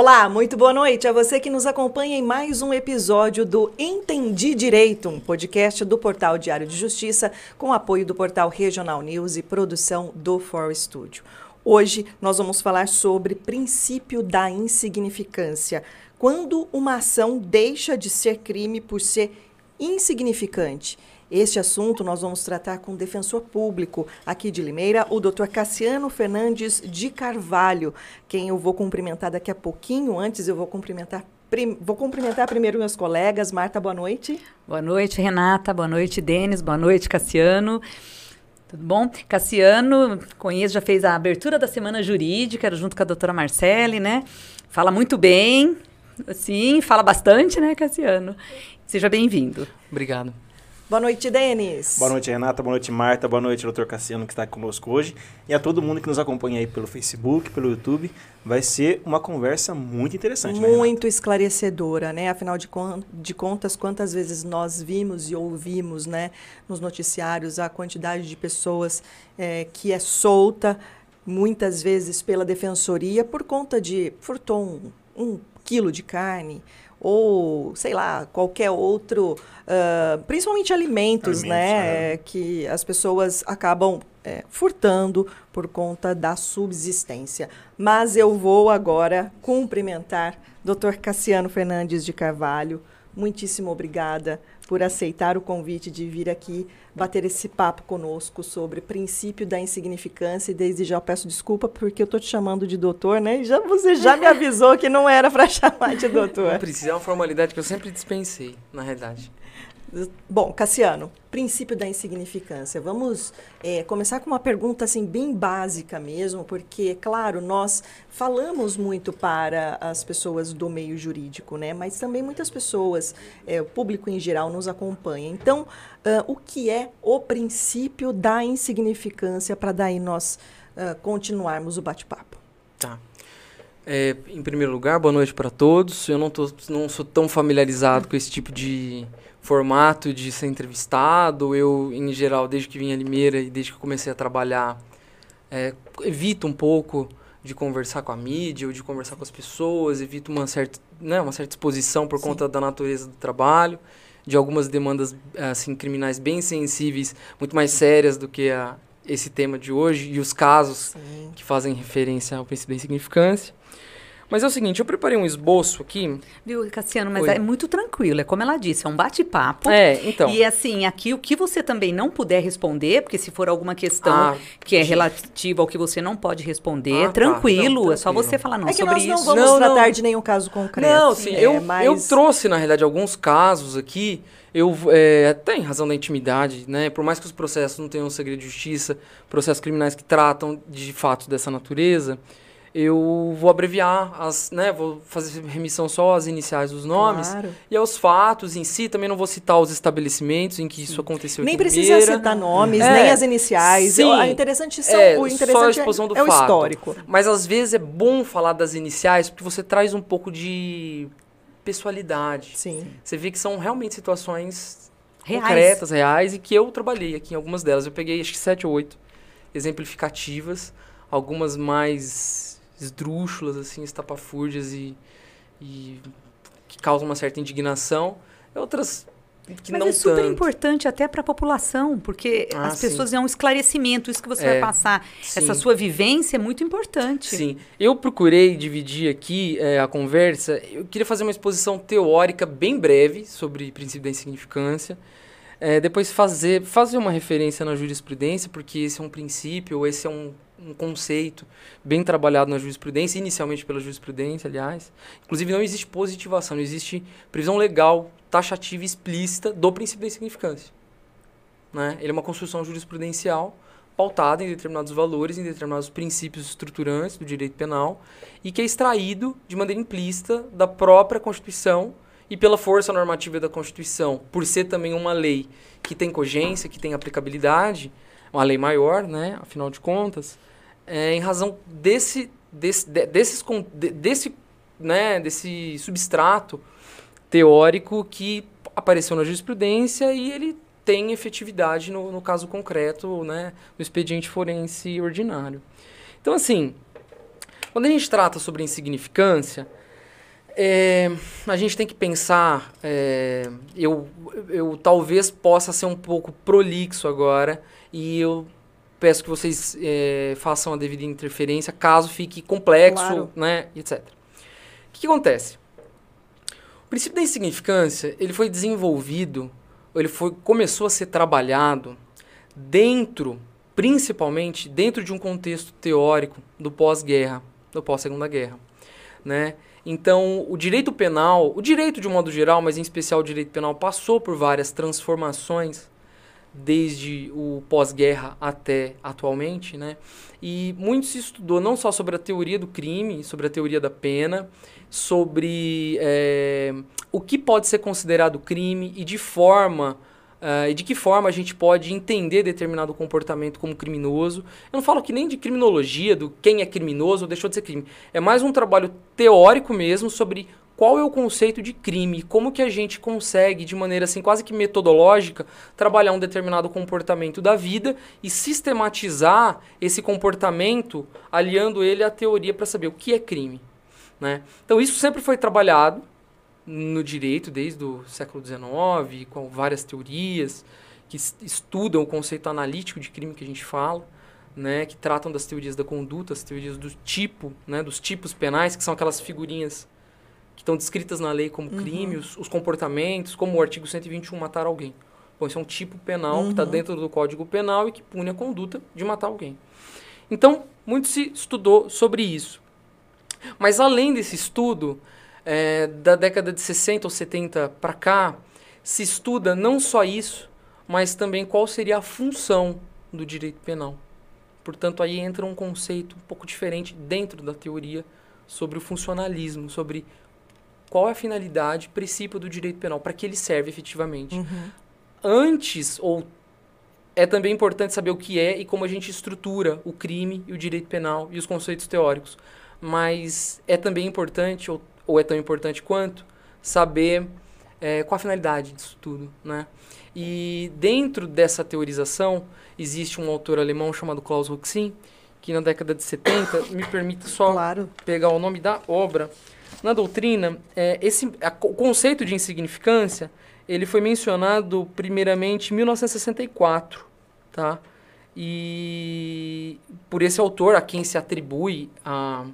Olá, muito boa noite a você que nos acompanha em mais um episódio do Entendi Direito, um podcast do Portal Diário de Justiça, com apoio do portal Regional News e produção do For Studio. Hoje nós vamos falar sobre princípio da insignificância. Quando uma ação deixa de ser crime por ser insignificante. Este assunto nós vamos tratar com o defensor público aqui de Limeira, o doutor Cassiano Fernandes de Carvalho, quem eu vou cumprimentar daqui a pouquinho. Antes eu vou cumprimentar Vou cumprimentar primeiro meus colegas. Marta, boa noite. Boa noite, Renata. Boa noite, Denis. Boa noite, Cassiano. Tudo bom? Cassiano, conheço, já fez a abertura da Semana Jurídica, junto com a doutora Marcele, né? Fala muito bem, sim, fala bastante, né, Cassiano? Seja bem-vindo. Obrigado. Boa noite, Denis. Boa noite, Renata. Boa noite, Marta. Boa noite, doutor Cassiano, que está conosco hoje. E a todo mundo que nos acompanha aí pelo Facebook, pelo YouTube. Vai ser uma conversa muito interessante, né, Muito né, esclarecedora, né? Afinal de, con de contas, quantas vezes nós vimos e ouvimos, né, nos noticiários, a quantidade de pessoas é, que é solta, muitas vezes pela defensoria, por conta de furtou um, um quilo de carne, ou sei lá qualquer outro, uh, principalmente alimentos, alimentos né, é. que as pessoas acabam é, furtando por conta da subsistência. Mas eu vou agora cumprimentar Dr. Cassiano Fernandes de Carvalho. Muitíssimo obrigada por aceitar o convite de vir aqui bater esse papo conosco sobre princípio da insignificância. E desde já peço desculpa porque eu estou te chamando de doutor, né? E já, você já me avisou que não era para chamar de doutor. Não precisa, é uma formalidade que eu sempre dispensei, na realidade. Bom, Cassiano, princípio da insignificância. Vamos é, começar com uma pergunta assim bem básica mesmo, porque, claro, nós falamos muito para as pessoas do meio jurídico, né? Mas também muitas pessoas, é, o público em geral, nos acompanha. Então, uh, o que é o princípio da insignificância para daí nós uh, continuarmos o bate-papo? Tá. É, em primeiro lugar, boa noite para todos. Eu não, tô, não sou tão familiarizado com esse tipo de formato de ser entrevistado. Eu, em geral, desde que vim a Limeira e desde que comecei a trabalhar, é, evito um pouco de conversar com a mídia ou de conversar com as pessoas, evito uma certa, né, uma certa exposição por Sim. conta da natureza do trabalho, de algumas demandas assim criminais bem sensíveis, muito mais sérias do que a, esse tema de hoje e os casos Sim. que fazem referência ao princípio da insignificância. Mas é o seguinte, eu preparei um esboço aqui. Viu, Cassiano, mas Oi. é muito tranquilo. É como ela disse, é um bate-papo. É, então. E assim, aqui o que você também não puder responder, porque se for alguma questão ah, que é relativa ao que você não pode responder, ah, tá. tranquilo. Tá. Não, é só você falar não é que sobre nós isso. não vamos não, tratar não. de nenhum caso concreto. Não, sim. É, eu, mas... eu trouxe, na realidade, alguns casos aqui eu é, até em razão da intimidade, né? Por mais que os processos não tenham segredo de justiça, processos criminais que tratam de fatos dessa natureza, eu vou abreviar as, né, vou fazer remissão só às iniciais dos nomes claro. e aos fatos em si, também não vou citar os estabelecimentos em que isso aconteceu Nem precisa citar nomes, é, nem as iniciais. Sim, o interessante são, é, o interessante só a exposição do é, fato. o histórico. Mas às vezes é bom falar das iniciais porque você traz um pouco de pessoalidade. Sim. Você vê que são realmente situações reais. concretas, reais e que eu trabalhei aqui em algumas delas. Eu peguei acho que sete ou oito exemplificativas, algumas mais esdrúxulas, assim, estapafúrdias e, e que causam uma certa indignação. Outras que Mas não é super tanto. importante até para a população, porque ah, as pessoas é um esclarecimento, isso que você é, vai passar, sim. essa sua vivência é muito importante. Sim, eu procurei dividir aqui é, a conversa, eu queria fazer uma exposição teórica bem breve sobre princípio da insignificância, é, depois fazer, fazer uma referência na jurisprudência, porque esse é um princípio, esse é um um conceito bem trabalhado na jurisprudência, inicialmente pela jurisprudência, aliás. Inclusive, não existe positivação, não existe previsão legal taxativa explícita do princípio da insignificância. Né? Ele é uma construção jurisprudencial pautada em determinados valores, em determinados princípios estruturantes do direito penal e que é extraído de maneira implícita da própria Constituição e pela força normativa da Constituição, por ser também uma lei que tem cogência, que tem aplicabilidade, uma lei maior, né, afinal de contas, é, em razão desse, desse, de, desses, de, desse, né, desse substrato teórico que apareceu na jurisprudência e ele tem efetividade no, no caso concreto, né, no expediente forense ordinário. Então, assim, quando a gente trata sobre insignificância, é, a gente tem que pensar. é, eu, eu talvez possa ser um pouco prolixo agora e eu peço que vocês é, façam a devida interferência caso fique complexo, Claro. né, etc. O que, que acontece? O princípio da insignificância ele foi desenvolvido, ele foi começou a ser trabalhado dentro, principalmente dentro de um contexto teórico do pós-guerra, do pós-segunda guerra, né? Então, o direito penal, o direito de um modo geral, mas em especial o direito penal, passou por várias transformações desde o pós-guerra até atualmente, né? E muito se estudou não só sobre a teoria do crime, sobre a teoria da pena, sobre eh, o que pode ser considerado crime e de forma e de que forma a gente pode entender determinado comportamento como criminoso. Eu não falo aqui nem de criminologia, do quem é criminoso ou deixou de ser crime. É mais um trabalho teórico mesmo sobre qual é o conceito de crime, como que a gente consegue, de maneira assim quase que metodológica, trabalhar um determinado comportamento da vida e sistematizar esse comportamento, aliando ele à teoria para saber o que é crime. Né? Então isso sempre foi trabalhado no direito desde o século XIX, com várias teorias que es- estudam o conceito analítico de crime que a gente fala, né, que tratam das teorias da conduta, as teorias do tipo, né, dos tipos penais, que são aquelas figurinhas que estão descritas na lei como crime, os, os comportamentos, como o artigo 121, matar alguém. Bom, isso é um tipo penal que está dentro do Código Penal e que pune a conduta de matar alguém. Então, muito se estudou sobre isso. Mas além desse estudo, é, da década de 60 ou 70 para cá, se estuda não só isso, mas também qual seria a função do direito penal. Portanto, aí entra um conceito um pouco diferente dentro da teoria sobre o funcionalismo, sobre qual é a finalidade, princípio do direito penal, para que ele serve efetivamente. Antes, ou é também importante saber o que é e como a gente estrutura o crime e o direito penal e os conceitos teóricos. Mas é também importante, ou, ou é tão importante quanto, saber é, qual a finalidade disso tudo, né? E dentro dessa teorização, existe um autor alemão chamado Klaus Roxin, que na década de 70, me permita só Claro. pegar o nome da obra. Na doutrina, é, esse, a- o conceito de insignificância, ele foi mencionado primeiramente em 1964, tá? E por esse autor, a quem se atribui a...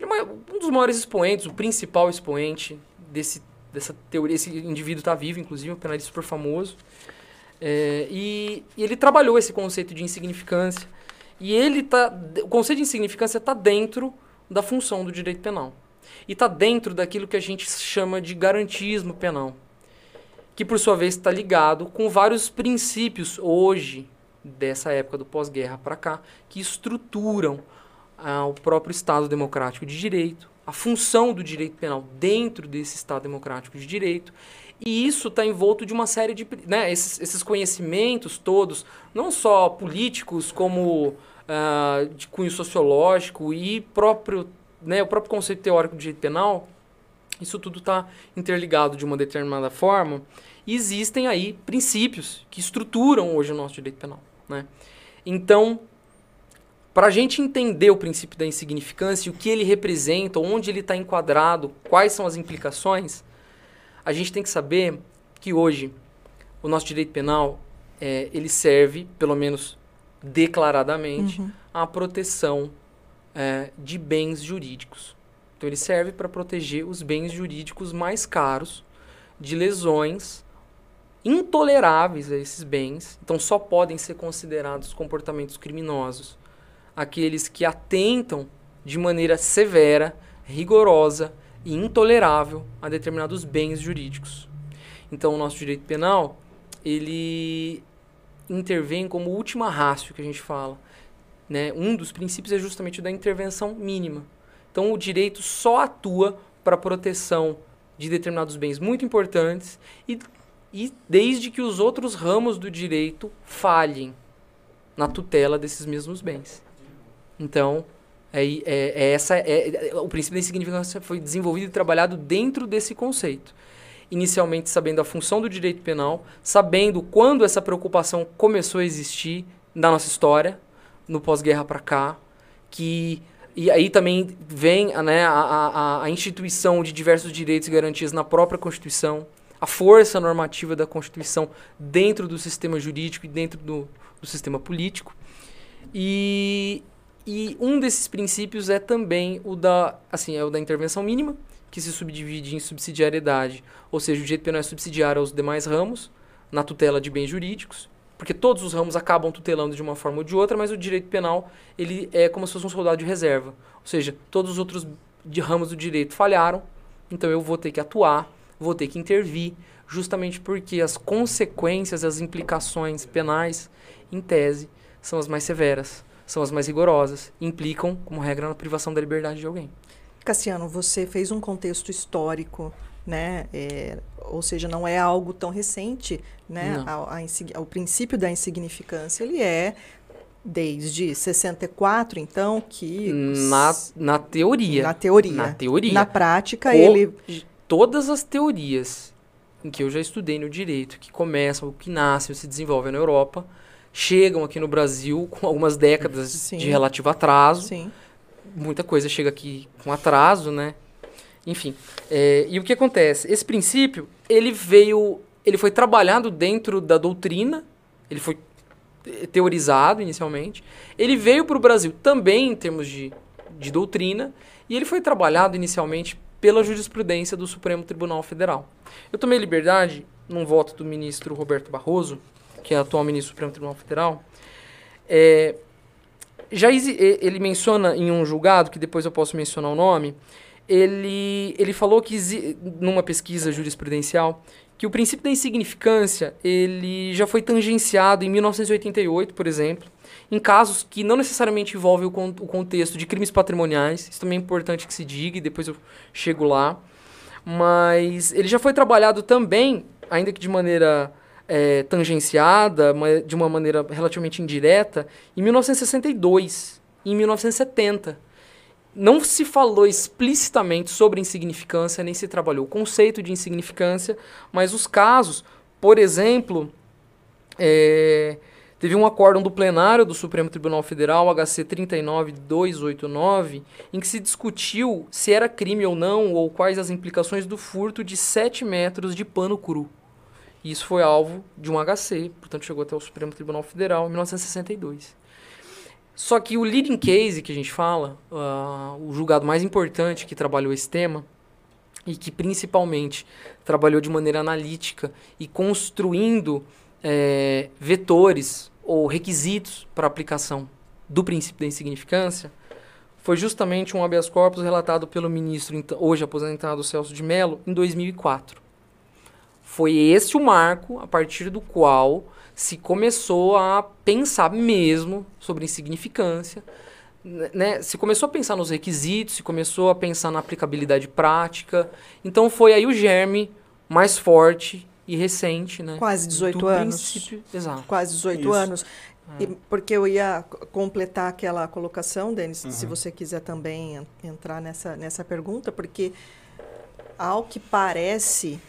É um dos maiores expoentes, o principal expoente desse, dessa teoria. Esse indivíduo está vivo, inclusive, um penalista super famoso. É, e, e ele trabalhou esse conceito de insignificância. E ele tá, o conceito de insignificância está dentro da função do direito penal. E está dentro daquilo que a gente chama de garantismo penal, que por sua vez está ligado com vários princípios hoje, dessa época do pós-guerra para cá, que estruturam ah, o próprio Estado democrático de direito, a função do direito penal dentro desse Estado democrático de direito. E isso está envolto de uma série de. Né, esses, esses conhecimentos todos, não só políticos, como ah, de cunho sociológico e próprio, né, o próprio conceito teórico do direito penal, isso tudo está interligado de uma determinada forma. E existem aí princípios que estruturam hoje o nosso direito penal. Né? Então, para a gente entender o princípio da insignificância, o que ele representa, onde ele está enquadrado, quais são as implicações, a gente tem que saber que hoje o nosso direito penal é, ele serve, pelo menos declaradamente, à proteção é, de bens jurídicos. Então ele serve para proteger os bens jurídicos mais caros de lesões intoleráveis a esses bens. Então só podem ser considerados comportamentos criminosos aqueles que atentam de maneira severa, rigorosa e intolerável a determinados bens jurídicos. Então o nosso direito penal, ele intervém como última rácio que a gente fala. Né? Um dos princípios é justamente o da intervenção mínima. Então o direito só atua para a proteção de determinados bens muito importantes e, e desde que os outros ramos do direito falhem na tutela desses mesmos bens. Então, é, é, é essa, é, é- o princípio da insignificância foi desenvolvido e trabalhado dentro desse conceito. Inicialmente sabendo a função do direito penal, sabendo quando essa preocupação começou a existir na nossa história, no pós-guerra para cá, que e aí também vem né, a, a, a instituição de diversos direitos e garantias na própria Constituição, a força normativa da Constituição dentro do sistema jurídico e dentro do, do sistema político. E, e um desses princípios é também o da, assim, é o da intervenção mínima, que se subdivide em subsidiariedade, ou seja, o direito penal é subsidiário aos demais ramos, na tutela de bens jurídicos, porque todos os ramos acabam tutelando de uma forma ou de outra, mas o direito penal ele é como se fosse um soldado de reserva. Ou seja, todos os outros ramos do direito falharam, então eu vou ter que atuar, vou ter que intervir, justamente porque as consequências, as implicações penais, em tese, são as mais severas, são as mais rigorosas, implicam, como regra, na privação da liberdade de alguém. Cassiano, você fez um contexto histórico né? É, ou seja, não é algo tão recente, né? A, a, o princípio da insignificância ele é desde 64, então que na, na teoria, na teoria, na teoria, na prática o, ele todas as teorias em que eu já estudei no direito, que começam, que nascem, se desenvolvem na Europa, chegam aqui no Brasil com algumas décadas Sim. de relativo atraso. Sim. Muita coisa chega aqui com atraso, né? Enfim, é, e o que acontece? Esse princípio, ele veio, ele foi trabalhado dentro da doutrina, ele foi teorizado inicialmente, ele veio para o Brasil também em termos de, de doutrina, e ele foi trabalhado inicialmente pela jurisprudência do Supremo Tribunal Federal. Eu tomei liberdade, num voto do ministro Roberto Barroso, que é atual ministro do Supremo Tribunal Federal, é, já ele menciona em um julgado, que depois eu posso mencionar o nome, ele, ele falou que, numa pesquisa jurisprudencial, que o princípio da insignificância ele já foi tangenciado em 1988, por exemplo, em casos que não necessariamente envolvem o, con o contexto de crimes patrimoniais. Isso também é importante que se diga e depois eu chego lá. Mas ele já foi trabalhado também, ainda que de maneira é, tangenciada, de uma maneira relativamente indireta, em 1962 e em 1970 não se falou explicitamente sobre insignificância, nem se trabalhou o conceito de insignificância, mas os casos, por exemplo, é, teve um acórdão do plenário do Supremo Tribunal Federal, HC 39289, em que se discutiu se era crime ou não, ou quais as implicações do furto de 7 metros de pano cru. Isso foi alvo de um HC, portanto chegou até o Supremo Tribunal Federal em 1962. Só que o leading case que a gente fala, uh, o julgado mais importante que trabalhou esse tema, e que principalmente trabalhou de maneira analítica e construindo é, vetores ou requisitos para aplicação do princípio da insignificância, foi justamente um habeas corpus relatado pelo ministro, hoje aposentado Celso de Mello, em 2004. Foi esse o marco a partir do qual se começou a pensar mesmo sobre insignificância, né? Se começou a pensar nos requisitos, se começou a pensar na aplicabilidade prática. Então foi aí o germe mais forte e recente, né? Quase 18 anos. Princípio. Exato. Quase 18 Isso. anos. É. E, porque eu ia completar aquela colocação, Denis, uhum. se você quiser também entrar nessa, nessa pergunta, porque ao que parece,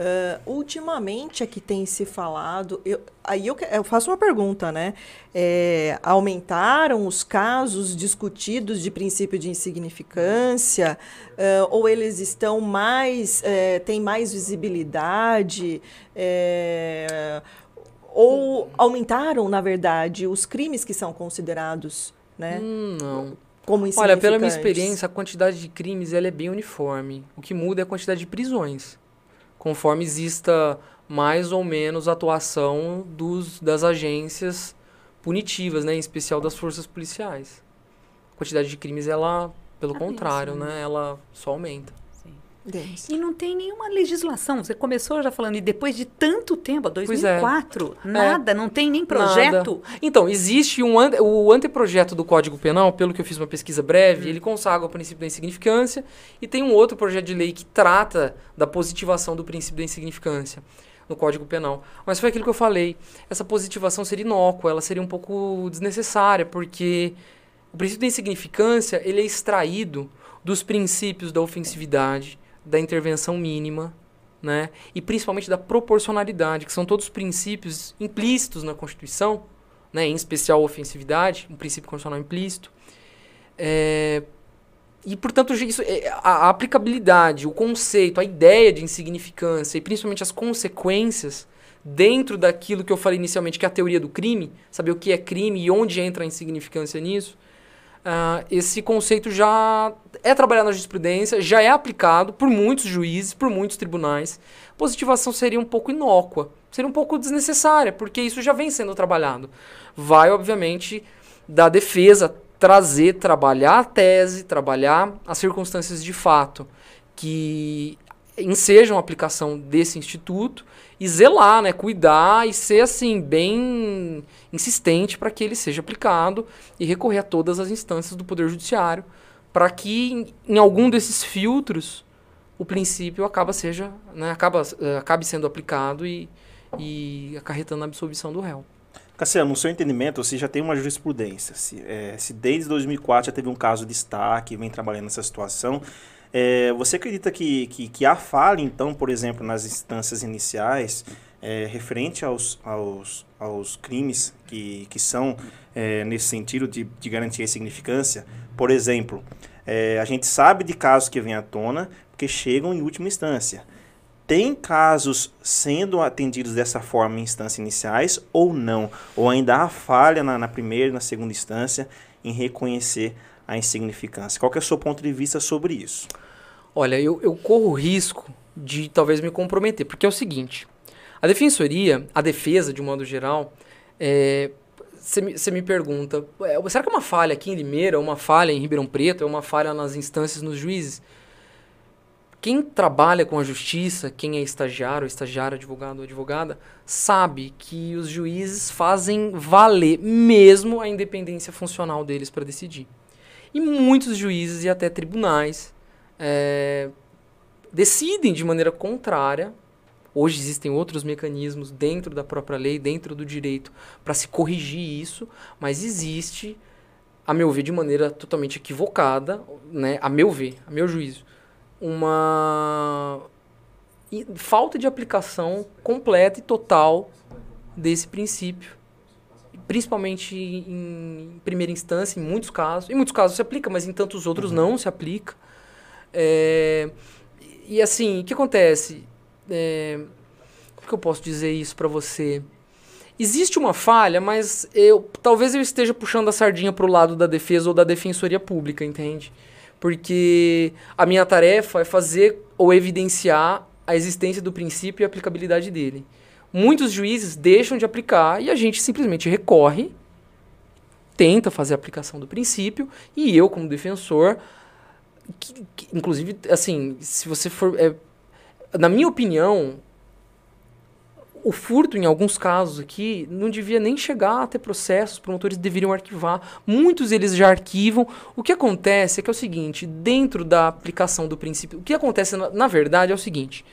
Uh, ultimamente é que tem se falado. Eu, aí eu, eu, faço uma pergunta, né? É, aumentaram os casos discutidos de princípio de insignificância? Uh, ou eles estão mais. É, têm mais visibilidade? É, ou aumentaram, na verdade, os crimes que são considerados, né? Hum, não. Como Olha, pela minha experiência, a quantidade de crimes ela é bem uniforme. O que muda é a quantidade de prisões conforme exista mais ou menos atuação dos, das agências punitivas, né, em especial das forças policiais. A quantidade de crimes, ela, pelo ah, contrário, isso, né? né, ela só aumenta. E não tem nenhuma legislação. Você começou já falando, e depois de tanto tempo, 2004, é. nada, é. não tem nem projeto. Nada. Então, existe um ante, o anteprojeto do Código Penal, pelo que eu fiz uma pesquisa breve, hum. ele consagra o princípio da insignificância, e tem um outro projeto de lei que trata da positivação do princípio da insignificância no Código Penal. Mas foi aquilo que eu falei. Essa positivação seria inócua, ela seria um pouco desnecessária, porque o princípio da insignificância ele é extraído dos princípios da ofensividade, da intervenção mínima, né? E principalmente da proporcionalidade, que são todos princípios implícitos na Constituição, né? Em especial a ofensividade, um princípio constitucional implícito. É, e, portanto, isso, é, a, aplicabilidade, o conceito, a ideia de insignificância e principalmente as consequências dentro daquilo que eu falei inicialmente, que é a teoria do crime, saber o que é crime e onde entra a insignificância nisso, uh, esse conceito já é trabalhado na jurisprudência, já é aplicado por muitos juízes, por muitos tribunais. Positivação seria um pouco inócua, seria um pouco desnecessária, porque isso já vem sendo trabalhado. Vai, obviamente, da defesa trazer, trabalhar a tese, trabalhar as circunstâncias de fato que ensejam a aplicação desse instituto e zelar, né, cuidar e ser assim bem insistente para que ele seja aplicado e recorrer a todas as instâncias do poder judiciário para que em, em, algum desses filtros o princípio acaba seja, né, acaba, uh, acabe sendo aplicado e, e acarretando a absolvição do réu. Cassiano, no seu entendimento, você já tem uma jurisprudência. Se, é, se desde 2004 já teve um caso de destaque, vem trabalhando nessa situação, é, você acredita que, que, que, há falha, então, por exemplo, nas instâncias iniciais, é, referente aos, aos, aos crimes que, que são é, nesse sentido de, de garantir a significância? Por exemplo, é, a gente sabe de casos que vêm à tona porque chegam em última instância. Tem casos sendo atendidos dessa forma em instâncias iniciais ou não? Ou ainda há falha na, na primeira e na segunda instância em reconhecer a insignificância? Qual é o seu ponto de vista sobre isso? Olha, eu, eu corro risco de talvez me comprometer, porque é o seguinte: a defensoria, a defesa, de um modo geral, você é, me, me pergunta, será que é uma falha aqui em Limeira, uma falha em Ribeirão Preto, é uma falha nas instâncias, nos juízes? Quem trabalha com a justiça, quem é estagiário, estagiário, advogado ou advogada, sabe que os juízes fazem valer mesmo a independência funcional deles para decidir. E muitos juízes e até tribunais é, decidem de maneira contrária. Hoje existem outros mecanismos dentro da própria lei, dentro do direito, para se corrigir isso, mas existe, a meu ver, de maneira totalmente equivocada, né, a meu ver, a meu juízo, uma falta de aplicação completa e total desse princípio. Principalmente em primeira instância, em muitos casos. Em muitos casos se aplica, mas em tantos outros uhum. não se aplica. É, e assim, o que acontece? É, como que eu posso dizer isso para você? Existe uma falha, mas eu talvez eu esteja puxando a sardinha para o lado da defesa ou da defensoria pública, entende? porque a minha tarefa é fazer ou evidenciar a existência do princípio e a aplicabilidade dele. Muitos juízes deixam de aplicar e a gente simplesmente recorre, tenta fazer a aplicação do princípio e eu, como defensor, que, que, inclusive, assim, se você for. É, na minha opinião, o furto, em alguns casos aqui, não devia nem chegar a ter processos, os promotores deveriam arquivar. Muitos eles já arquivam. O que acontece é que é o seguinte, dentro da aplicação do princípio, o que acontece na, na verdade é o seguinte,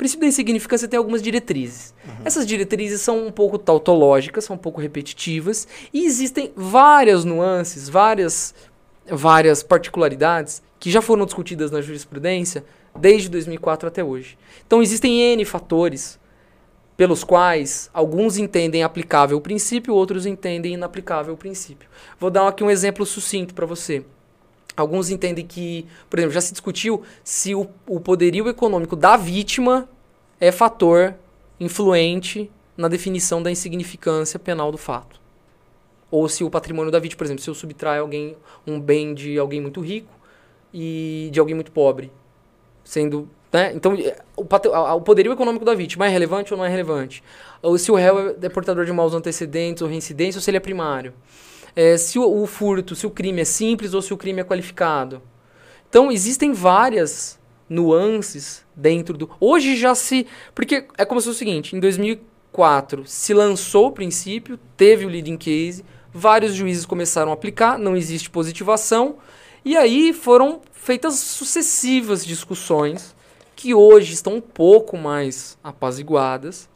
princípio da insignificância tem algumas diretrizes. Uhum. Essas diretrizes são um pouco tautológicas, são um pouco repetitivas, e existem várias nuances, várias, várias particularidades que já foram discutidas na jurisprudência desde 2004 até hoje. Então existem N fatores pelos quais alguns entendem aplicável o princípio, outros entendem inaplicável o princípio. Vou dar aqui um exemplo sucinto para você. Alguns entendem que, por exemplo, já se discutiu se o, o poderio econômico da vítima é fator influente na definição da insignificância penal do fato. Ou se o patrimônio da vítima, por exemplo, se eu subtraio alguém um bem de alguém muito rico e de alguém muito pobre, sendo né? Então, é, o, o poderio econômico da vítima é relevante ou não é relevante? Ou se o réu é portador de maus antecedentes ou reincidência, ou se ele é primário. É, se o, o, furto, se o crime é simples ou se o crime é qualificado. Então, existem várias nuances dentro do... Hoje já se... Porque é como se fosse o seguinte, em 2004 se lançou o princípio, teve o leading case, vários juízes começaram a aplicar, não existe positivação, e aí foram feitas sucessivas discussões que hoje estão um pouco mais apaziguadas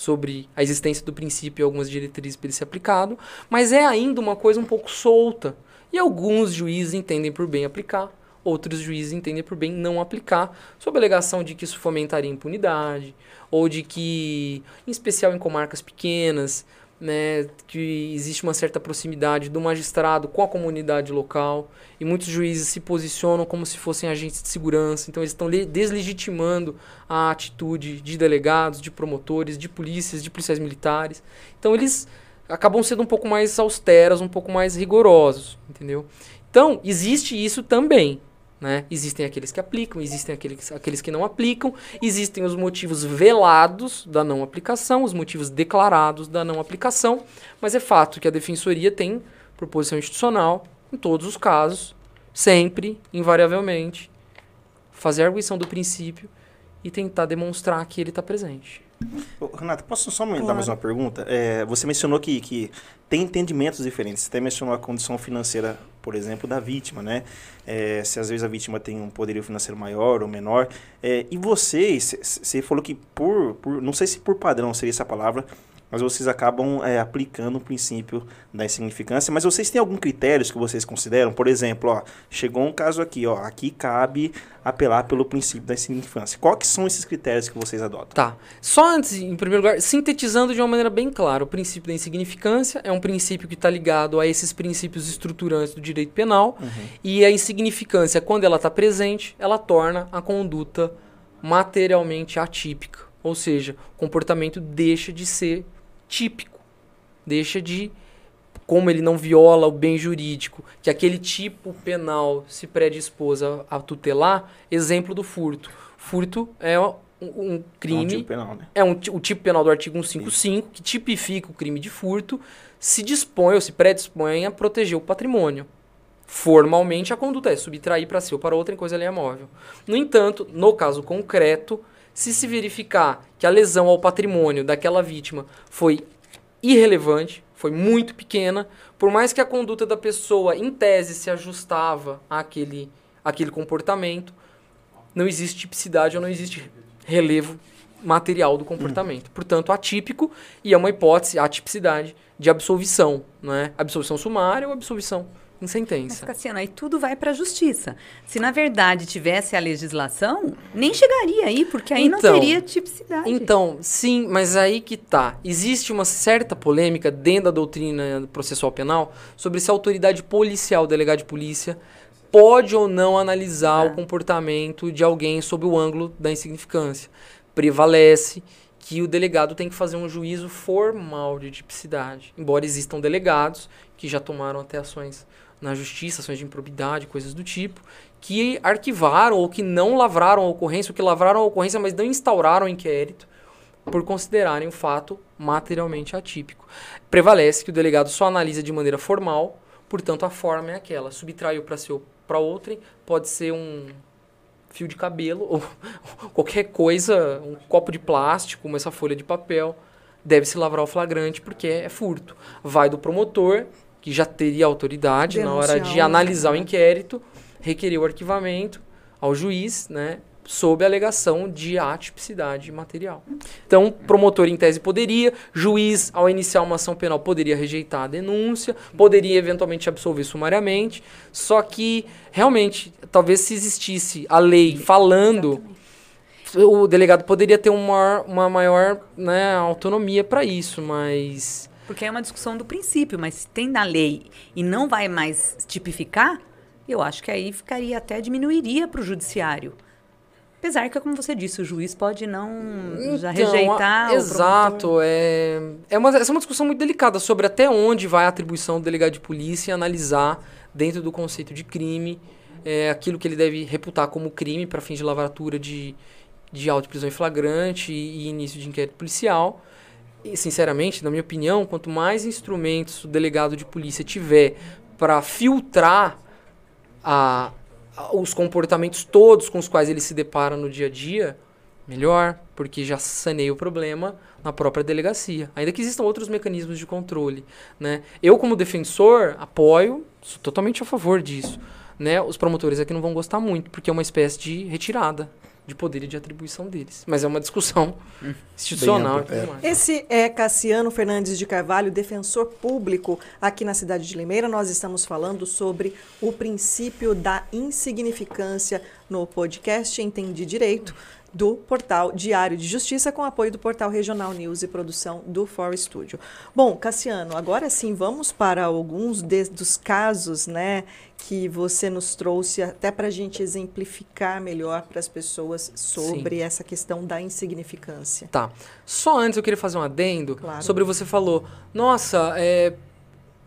sobre a existência do princípio e algumas diretrizes para ele ser aplicado, mas é ainda uma coisa um pouco solta. E alguns juízes entendem por bem aplicar, outros juízes entendem por bem não aplicar, sob a alegação de que isso fomentaria impunidade, ou de que, em especial em comarcas pequenas, né, que existe uma certa proximidade do magistrado com a comunidade local e muitos juízes se posicionam como se fossem agentes de segurança, então eles estão deslegitimando a atitude de delegados, de promotores, de polícias, de policiais militares. Então eles acabam sendo um pouco mais austeros, um pouco mais rigorosos, entendeu? Então, existe isso também. Né? Existem aqueles que aplicam, existem aqueles, aqueles que não aplicam, existem os motivos velados da não aplicação, os motivos declarados da não aplicação, mas é fato que a defensoria tem proposição institucional em todos os casos, sempre, invariavelmente, fazer a arguição do princípio e tentar demonstrar que ele está presente. Renato, posso só aumentar claro. mais uma pergunta? É, você mencionou que, que tem entendimentos diferentes. Você até mencionou a condição financeira, por exemplo, da vítima, né? É, se às vezes a vítima tem um poderio financeiro maior ou menor. É, e vocês, você falou que por, por, não sei se por padrão seria essa palavra, mas vocês acabam é, aplicando o princípio da insignificância. Mas vocês têm algum critério que vocês consideram? Por exemplo, ó, chegou um caso aqui, ó, aqui cabe apelar pelo princípio da insignificância. Quais são esses critérios que vocês adotam? Tá. Só antes, em primeiro lugar, sintetizando de uma maneira bem clara, o princípio da insignificância é um princípio que está ligado a esses princípios estruturantes do direito penal uhum. e a insignificância, quando ela está presente, ela torna a conduta materialmente atípica. Ou seja, o comportamento deixa de ser típico. Deixa de, como ele não viola o bem jurídico, que aquele tipo penal se predispôs a, a tutelar, exemplo do furto. Furto é um, um crime. É um tipo penal, né? É um, o tipo penal do artigo 155, Isso. que tipifica o crime de furto, se dispõe ou se predispõe a proteger o patrimônio. Formalmente, a conduta é subtrair para si ou para outra em coisa alheia móvel. No entanto, no caso concreto, se se verificar que a lesão ao patrimônio daquela vítima foi irrelevante, foi muito pequena, por mais que a conduta da pessoa, em tese, se ajustava àquele, àquele comportamento, não existe tipicidade ou não existe relevo material do comportamento. Hum. Portanto, atípico e é uma hipótese, a tipicidade de absolvição, não é? Absolvição sumária ou absolvição em sentença. Mas, Cassiano, aí tudo vai para a justiça. Se na verdade tivesse a legislação, nem chegaria aí, porque aí então, não teria tipicidade. Então, sim, mas aí que tá. Existe uma certa polêmica dentro da doutrina processual penal sobre se a autoridade policial, delegado de polícia, pode ou não analisar ah. o comportamento de alguém sob o ângulo da insignificância. Prevalece que o delegado tem que fazer um juízo formal de tipicidade, embora existam delegados que já tomaram até ações na justiça, ações de improbidade, coisas do tipo, que arquivaram ou que não lavraram a ocorrência, ou que lavraram a ocorrência, mas não instauraram inquérito por considerarem o fato materialmente atípico. Prevalece que o delegado só analisa de maneira formal, portanto a forma é aquela. Subtraiu para seu para outrem, pode ser um fio de cabelo ou qualquer coisa, um copo de plástico, como essa folha de papel, deve se lavrar o flagrante porque é furto. Vai do promotor que já teria autoridade Denunciar na hora de analisar o inquérito, requerer o arquivamento ao juiz, né, sob a alegação de atipicidade material. Então, promotor em tese poderia, juiz ao iniciar uma ação penal poderia rejeitar a denúncia, poderia eventualmente absolver sumariamente, só que realmente, talvez se existisse a lei falando o delegado poderia ter uma, uma maior né, autonomia para isso, mas porque é uma discussão do princípio, mas se tem na lei e não vai mais tipificar, eu acho que aí ficaria até diminuiria para o judiciário. Apesar que, como você disse, o juiz pode não então, já rejeitar. A, exato. É, é uma, essa é uma discussão muito delicada sobre até onde vai a atribuição do delegado de polícia analisar, dentro do conceito de crime, é, aquilo que ele deve reputar como crime para fins de lavratura de, de auto prisão em flagrante e, e início de inquérito policial. E, sinceramente, na minha opinião, quanto mais instrumentos o delegado de polícia tiver para filtrar a, a, os comportamentos todos com os quais ele se depara no dia a dia, melhor, porque já saneia o problema na própria delegacia. Ainda que existam outros mecanismos de controle. Né? Eu, como defensor, apoio, sou totalmente a favor disso. Né? Os promotores aqui não vão gostar muito, porque é uma espécie de retirada de poder e de atribuição deles. Mas é uma discussão hum. institucional. É. Esse é Cassiano Fernandes de Carvalho, defensor público aqui na cidade de Limeira. Nós estamos falando sobre o princípio da insignificância no podcast Entendi Direito. Do portal Diário de Justiça, com apoio do portal Regional News e produção do For Studio. Bom, Cassiano, agora sim vamos para alguns de, dos casos né, que você nos trouxe, até para a gente exemplificar melhor para as pessoas sobre sim. essa questão da insignificância. Tá. Só antes eu queria fazer um adendo claro. sobre você falou, nossa, é,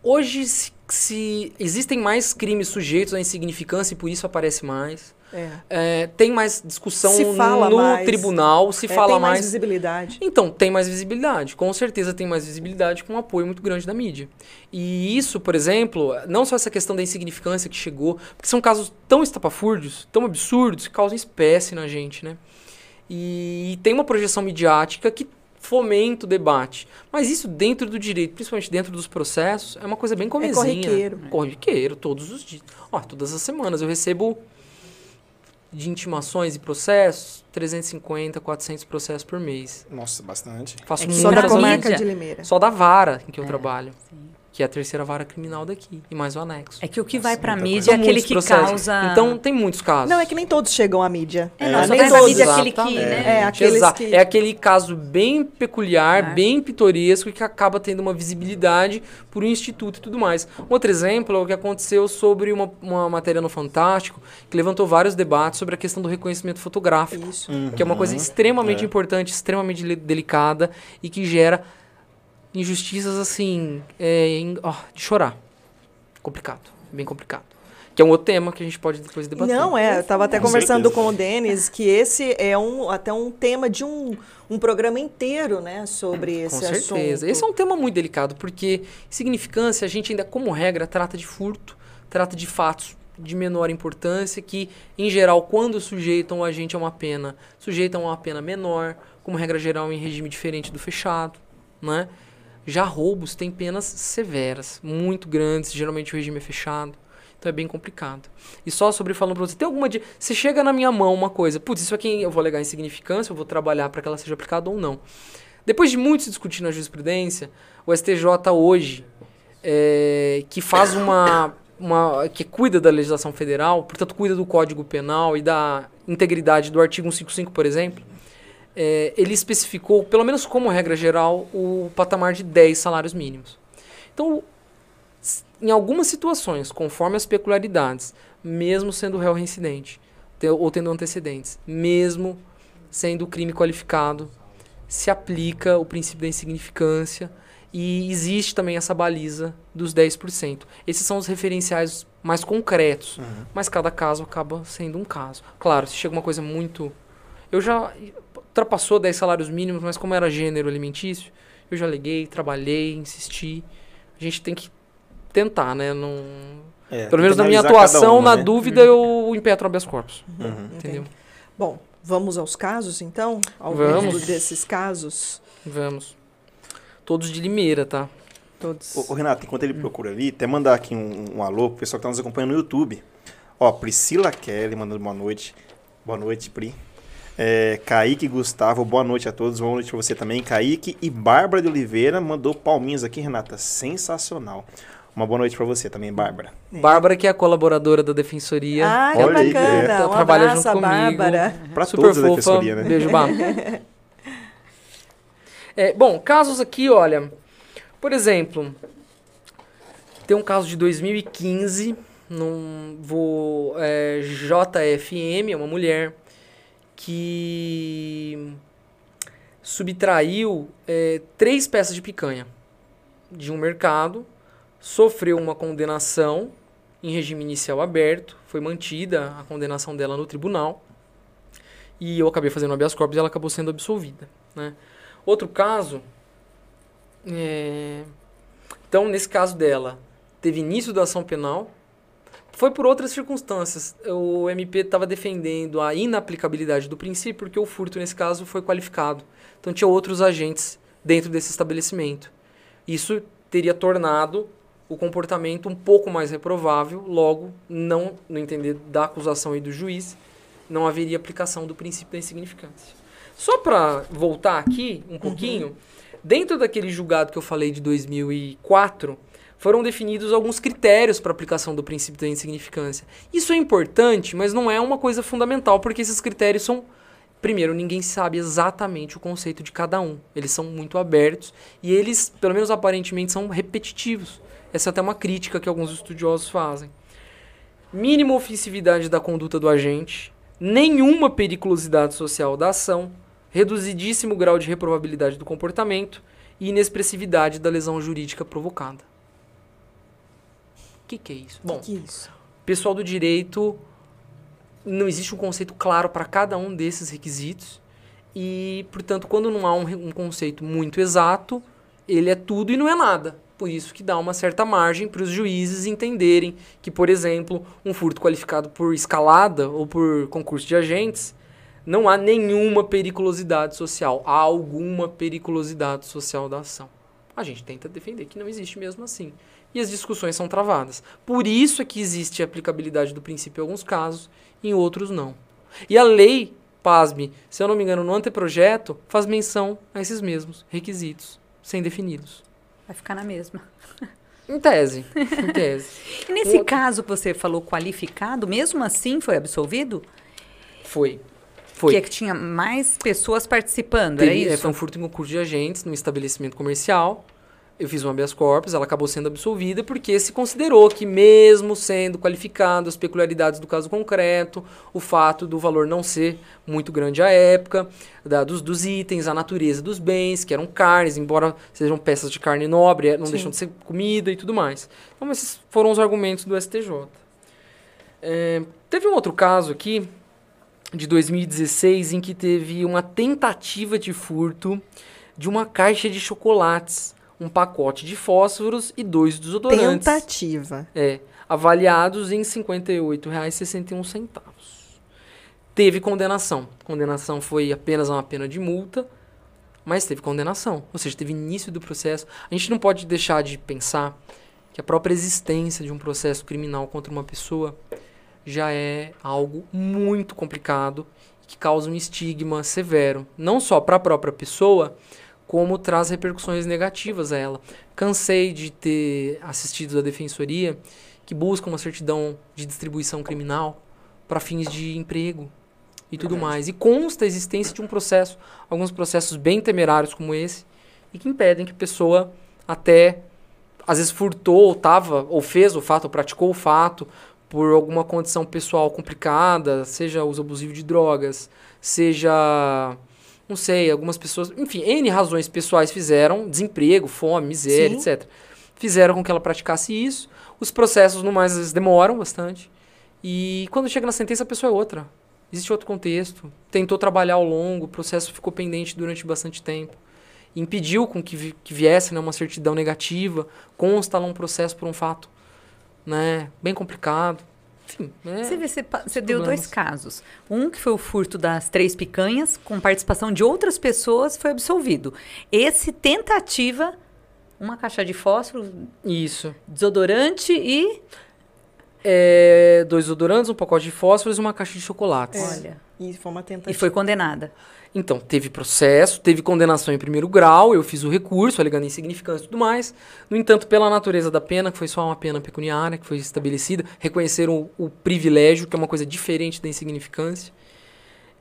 hoje se, se existem mais crimes sujeitos à insignificância e por isso aparece mais. É. É, tem mais discussão no mais. tribunal, se é, fala tem mais. mais visibilidade. Então, tem mais visibilidade. Com certeza tem mais visibilidade com um apoio muito grande da mídia. E isso, por exemplo, não só essa questão da insignificância que chegou, porque são casos tão estapafúrdios, tão absurdos, que causam espécie na gente, né? E, e tem uma projeção midiática que fomenta o debate. Mas isso dentro do direito, principalmente dentro dos processos, é uma coisa bem comezinha. É corriqueiro. Corriqueiro, todos os dias. Ó, todas as semanas eu recebo de intimações e processos, 350, 400 processos por mês. Nossa, bastante. Faço é só da comarca de Limeira. Só da vara em que eu é, trabalho. Sim que é a terceira vara criminal daqui, e mais o anexo. É que o que vai para a mídia é aquele que processos. causa... Então, tem muitos casos. Não, é que nem todos chegam à mídia. É, não, é, nem todos. mídia é aquele que... Né? É, que... é aquele caso bem peculiar, é. bem pitoresco, que acaba tendo uma visibilidade por um instituto e tudo mais. Um outro exemplo é o que aconteceu sobre uma, uma matéria no Fantástico, que levantou vários debates sobre a questão do reconhecimento fotográfico, Isso. Uhum. que é uma coisa extremamente é. importante, extremamente delicada e que gera injustiças assim, é, em, oh, de chorar. Complicado, bem complicado. Que é um outro tema que a gente pode depois debater. Não, é, eu estava até com conversando certeza. com o Denis que esse é um, até um tema de um, um programa inteiro, né, sobre esse com certeza. Assunto. Esse é um tema muito delicado, porque significância, a gente ainda, como regra, trata de furto, trata de fatos de menor importância que, em geral, quando sujeitam a gente a uma pena, sujeitam a uma pena menor, como regra geral em regime diferente do fechado, né? Já roubos têm penas severas, muito grandes, geralmente o regime é fechado. Então é bem complicado. E só sobre falando para você, tem alguma. Se chega na minha mão uma coisa, putz, isso aqui eu vou alegar insignificância, eu vou trabalhar para que ela seja aplicada ou não. Depois de muito se discutir na jurisprudência, o STJ hoje, é, que faz uma, uma. que cuida da legislação federal, portanto, cuida do Código Penal e da integridade do artigo 155, por exemplo, é, ele especificou, pelo menos como regra geral, o patamar de 10 salários mínimos. Então, em algumas situações, conforme as peculiaridades, mesmo sendo réu reincidente ou tendo antecedentes, mesmo sendo crime qualificado, se aplica o princípio da insignificância e existe também essa baliza dos 10%. Esses são os referenciais mais concretos, uhum. mas cada caso acaba sendo um caso. Claro, se chega uma coisa muito. Eu já ultrapassou 10 salários mínimos, mas como era gênero alimentício, eu já liguei, trabalhei, insisti. A gente tem que tentar, né? Não... É, Pelo menos na minha atuação, uma, na né? dúvida, uhum. eu impetro habeas corpus. Uhum. Entendeu? Entendi. Bom, vamos aos casos, então? Alguns desses casos? Vamos. Todos de Limeira, tá? Todos. Ô, ô Renato, enquanto ele procura ali, até mandar aqui um, um alô pro pessoal que tá nos acompanhando no YouTube. Ó, Priscila Kelly mandando boa noite. Boa noite, Pri. É, Kaique Gustavo, boa noite a todos. Boa noite para você também, Kaique. E Bárbara de Oliveira mandou palminhas aqui, Renata. Sensacional. Uma boa noite para você também, Bárbara. É. Bárbara, que é a colaboradora da Defensoria. Ah, que Olha bacana. Aí, é. Então, um trabalha junto comigo. Bárbara. Para todos fofa. da Defensoria, né? Beijo, Bárbara. é, bom, casos aqui, olha. Por exemplo, tem um caso de 2015, num voo é, JFM, é uma mulher que subtraiu é, três peças de picanha de um mercado, sofreu uma condenação em regime inicial aberto, foi mantida a condenação dela no tribunal, e eu acabei fazendo habeas corpus e ela acabou sendo absolvida. Né? Outro caso, é... então nesse caso dela, teve início da ação penal, foi por outras circunstâncias. O MP estava defendendo a inaplicabilidade do princípio porque o furto, nesse caso, foi qualificado. Então tinha outros agentes dentro desse estabelecimento. Isso teria tornado o comportamento um pouco mais reprovável, logo, não no entender da acusação e do juiz, não haveria aplicação do princípio da insignificância. Só para voltar aqui um pouquinho, uhum. dentro daquele julgado que eu falei de 2004, foram definidos alguns critérios para aplicação do princípio da insignificância. Isso é importante, mas não é uma coisa fundamental, porque esses critérios são Primeiro, ninguém sabe exatamente o conceito de cada um. Eles são muito abertos e eles, pelo menos aparentemente, são repetitivos. Essa é até uma crítica que alguns estudiosos fazem. Mínima ofensividade da conduta do agente, nenhuma periculosidade social da ação, reduzidíssimo grau de reprovabilidade do comportamento e inexpressividade da lesão jurídica provocada. O que, que é isso? Bom, que é isso? pessoal do direito não existe um conceito claro para cada um desses requisitos e, portanto, quando não há um, um, conceito muito exato, ele é tudo e não é nada. Por isso que dá uma certa margem para os juízes entenderem que, por exemplo, um furto qualificado por escalada ou por concurso de agentes não há nenhuma periculosidade social, há alguma periculosidade social da ação. A gente tenta defender que não existe mesmo assim. E as discussões são travadas. Por isso é que existe a aplicabilidade do princípio em alguns casos em outros não. E a lei, pasme, se eu não me engano, no anteprojeto, faz menção a esses mesmos requisitos, sem defini-los. Vai ficar na mesma. Em tese. Em tese. e nesse caso que você falou qualificado, mesmo assim foi absolvido? Foi. Foi. Que é que tinha mais pessoas participando, Teve, era isso? É, foi um furto em concurso de agentes num estabelecimento comercial eu fiz um habeas corpus, ela acabou sendo absolvida porque se considerou que mesmo sendo qualificado as peculiaridades do caso concreto, o fato do valor não ser muito grande à época, da, dos, dos, itens, a natureza dos bens, que eram carnes, embora sejam peças de carne nobre, é, não Sim. deixam de ser comida e tudo mais. Então esses foram os argumentos do STJ. É, teve um outro caso aqui, de 2016, em que teve uma tentativa de furto de uma caixa de chocolates um pacote de fósforos e dois desodorantes. Tentativa. É, avaliados em R$ 58,61. Teve condenação. Condenação foi apenas uma pena de multa, mas teve condenação. Ou seja, teve início do processo. A gente não pode deixar de pensar que a própria existência de um processo criminal contra uma pessoa já é algo muito complicado que causa um estigma severo, não só para a própria pessoa, como traz repercussões negativas a ela. Cansei de ter assistido a defensoria que busca uma certidão de distribuição criminal para fins de emprego e tudo mais. E consta a existência de um processo, alguns processos bem temerários como esse, e que impedem que a pessoa até às vezes furtou, ou tava, ou fez o fato, ou praticou o fato por alguma condição pessoal complicada, seja uso abusivo de drogas, seja não sei, algumas pessoas, enfim, N razões pessoais fizeram, desemprego, fome, miséria, Sim. etc. Fizeram com que ela praticasse isso. Os processos, no mais, às vezes demoram bastante. E quando chega na sentença, a pessoa é outra. Existe outro contexto. Tentou trabalhar ao longo, o processo ficou pendente durante bastante tempo. Impediu com que, vi, que viesse né, uma certidão negativa, consta lá um processo por um fato né, bem complicado. Enfim, é, você, vê, você, você deu dois casos. Um que foi o furto das três picanhas, com participação de outras pessoas, foi absolvido. Esse, tentativa, uma caixa de fósforo. Isso. Desodorante e. É, dois desodorantes, um pacote de fósforos e uma caixa de chocolates. É. Olha. E foi uma tentativa. E foi condenada. Então, teve processo, teve condenação em primeiro grau, eu fiz o recurso, alegando insignificância e tudo mais. No entanto, pela natureza da pena, que foi só uma pena pecuniária que foi estabelecida, reconheceram o, o privilégio, que é uma coisa diferente da insignificância,